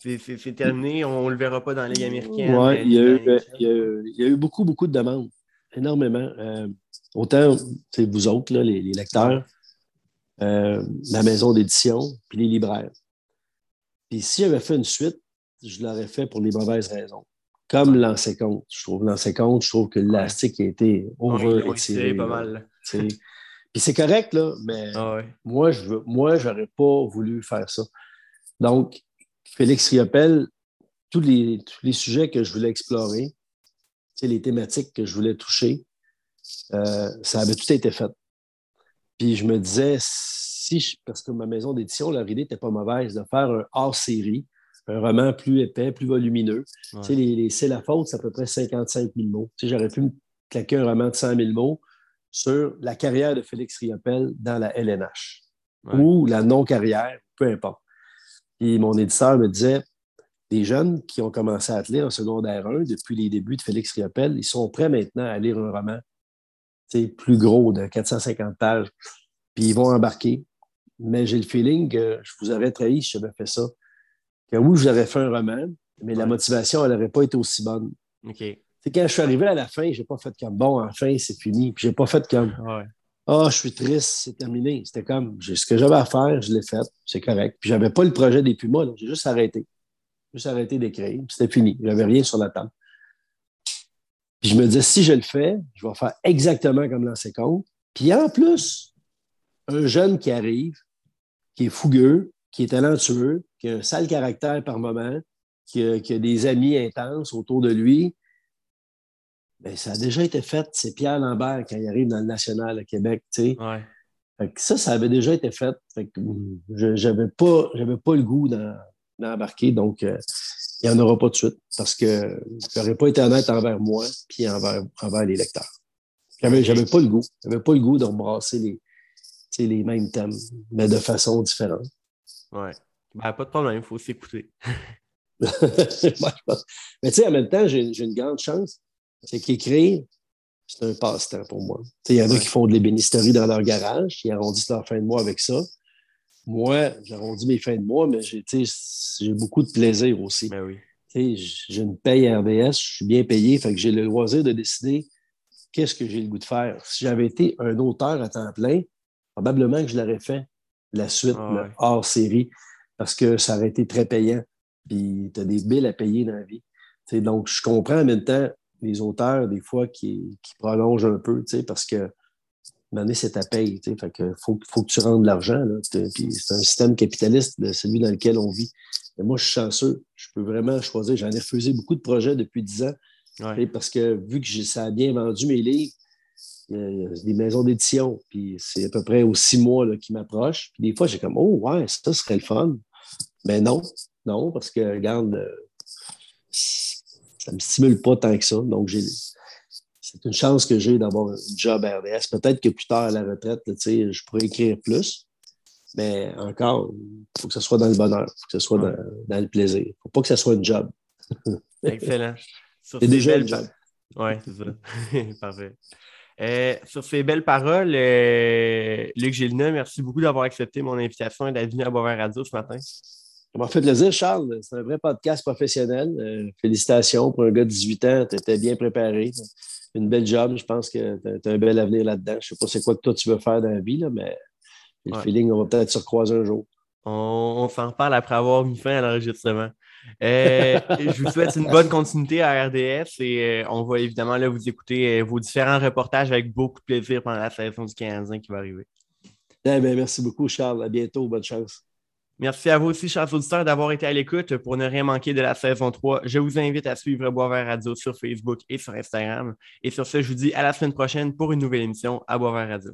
c'est terminé, on ne le verra pas dans la Ligue américaine. Oui, il, y, a eu beaucoup, beaucoup de demandes, énormément. Euh, autant, c'est vous autres, les, lecteurs, euh, la maison d'édition, puis les libraires. Puis si j'avais fait une suite, je l'aurais fait pour les mauvaises raisons. Comme l'ancien compte. Je trouve l'ancien compte, je trouve que l'élastique a été over étiré. pas mal. Puis c'est correct, là, mais ah moi, je veux, moi, j'aurais pas voulu faire ça. Donc, Félix Riopel, tous les, tous les sujets que je voulais explorer, les thématiques que je voulais toucher, euh, ça avait tout été fait. Puis je me disais, si parce que ma maison d'édition, leur idée n'était pas mauvaise, de faire un hors-série, un roman plus épais, plus volumineux. C'est la faute, c'est à peu près 55 000 mots. J'aurais pu me claquer un roman de 100 000 mots sur la carrière de Félix Riopel dans la LNH ou la non-carrière, peu importe. Et mon éditeur me disait des jeunes qui ont commencé à lire en secondaire 1 depuis les débuts de Félix Riopel, ils sont prêts maintenant à lire un roman plus gros de 450 pages, puis ils vont embarquer. Mais j'ai le feeling que je vous aurais trahi si j'avais fait ça. Que oui, j'aurais fait un roman, mais la motivation, elle n'aurait pas été aussi bonne. C'est quand je suis arrivé à la fin, je n'ai pas fait comme bon, enfin, c'est fini. Puis j'ai pas fait comme ah, oh, je suis triste, c'est terminé. C'était comme, ce que j'avais à faire, je l'ai fait, c'est correct. Puis j'avais pas le projet des Pumas, j'ai juste arrêté. Juste arrêté d'écrire, c'était fini. J'avais rien sur la table. Puis je me disais, si je le fais, je vais faire exactement comme l'ancien compte. Puis en plus, un jeune qui arrive, qui est fougueux, qui est talentueux, qui a un sale caractère par moment, qui a, qui a des amis intenses autour de lui, Bien, ça a déjà été fait. C'est Pierre Lambert quand il arrive dans le National à Québec. Tu sais. ça, ça avait déjà été fait. Hum, je n'avais pas, pas le goût d'embarquer. Donc, euh, il n'y en aura pas de suite parce que je n'aurais pas été honnête envers moi puis envers, envers les lecteurs. J'avais, n'avais pas le goût. J'avais pas le goût de rembrasser les, les mêmes thèmes, mais de façon différente. Oui. Ben, pas de problème, il faut s'écouter. mais tu sais, en même temps, j'ai, j'ai une grande chance c'est qu'écrire, c'est un passe-temps pour moi. Il y en a qui font de l'ébénisterie dans leur garage, qui arrondissent leur fin de mois avec ça. Moi, j'arrondis mes fins de mois, mais j'ai beaucoup de plaisir aussi. Ben oui. J'ai une paye RDS, je suis bien payé, fait que j'ai le loisir de décider qu'est-ce que j'ai le goût de faire. Si j'avais été un auteur à temps plein, probablement que je l'aurais fait la suite, ah hors série, parce que ça aurait été très payant. Puis tu as des billes à payer dans la vie. donc, je comprends en même temps les auteurs, des fois, qui, prolongent un peu, parce que donné, c'est ta paye. Fait que faut, faut que tu rendes de l'argent. C'est un système capitaliste, de celui dans lequel on vit. Mais moi, je suis chanceux. Je peux vraiment choisir. J'en ai refusé beaucoup de projets depuis 10 ans. Parce que vu que ça a bien vendu mes livres, des maisons d'édition, puis c'est à peu près aux six mois qui m'approchent. Puis des fois, j'ai comme, oh, ouais, ça serait le fun. Mais non, non, parce que, regarde, euh, ça ne me stimule pas tant que ça. Donc, j'ai, c'est une chance que j'ai d'avoir un job à RDS. Peut-être que plus tard, à la retraite, je pourrais écrire plus. Mais encore, il faut que ce soit dans le bonheur, il faut que ce soit dans, le plaisir. Il ne faut pas que ce soit un job. Excellent. C'est déjà un job. Oui, c'est ça. Parfait. Euh, sur ces belles paroles, euh, Luc Gélina, merci beaucoup d'avoir accepté mon invitation et d'être venu à Boisvert Radio ce matin. Ça m'a fait plaisir, Charles. C'est un vrai podcast professionnel. Euh, félicitations pour un gars de 18 ans. Tu étais bien préparé. Une belle job. Je pense que tu as un bel avenir là-dedans. Je ne sais pas c'est quoi que toi tu veux faire dans la vie, là, mais le feeling, on va peut-être se recroiser un jour. On, s'en reparle après avoir mis fin à l'enregistrement. Euh, je vous souhaite une bonne continuité à RDS et euh, on va évidemment là, vous écouter euh, vos différents reportages avec beaucoup de plaisir pendant la saison du 15 qui va arriver. Eh merci beaucoup, Charles. À bientôt. Bonne chance. Merci à vous aussi, chers auditeurs, d'avoir été à l'écoute. Pour ne rien manquer de la saison 3, je vous invite à suivre Boisvert Radio sur Facebook et sur Instagram. Et sur ce, je vous dis à la semaine prochaine pour une nouvelle émission à Boisvert Radio.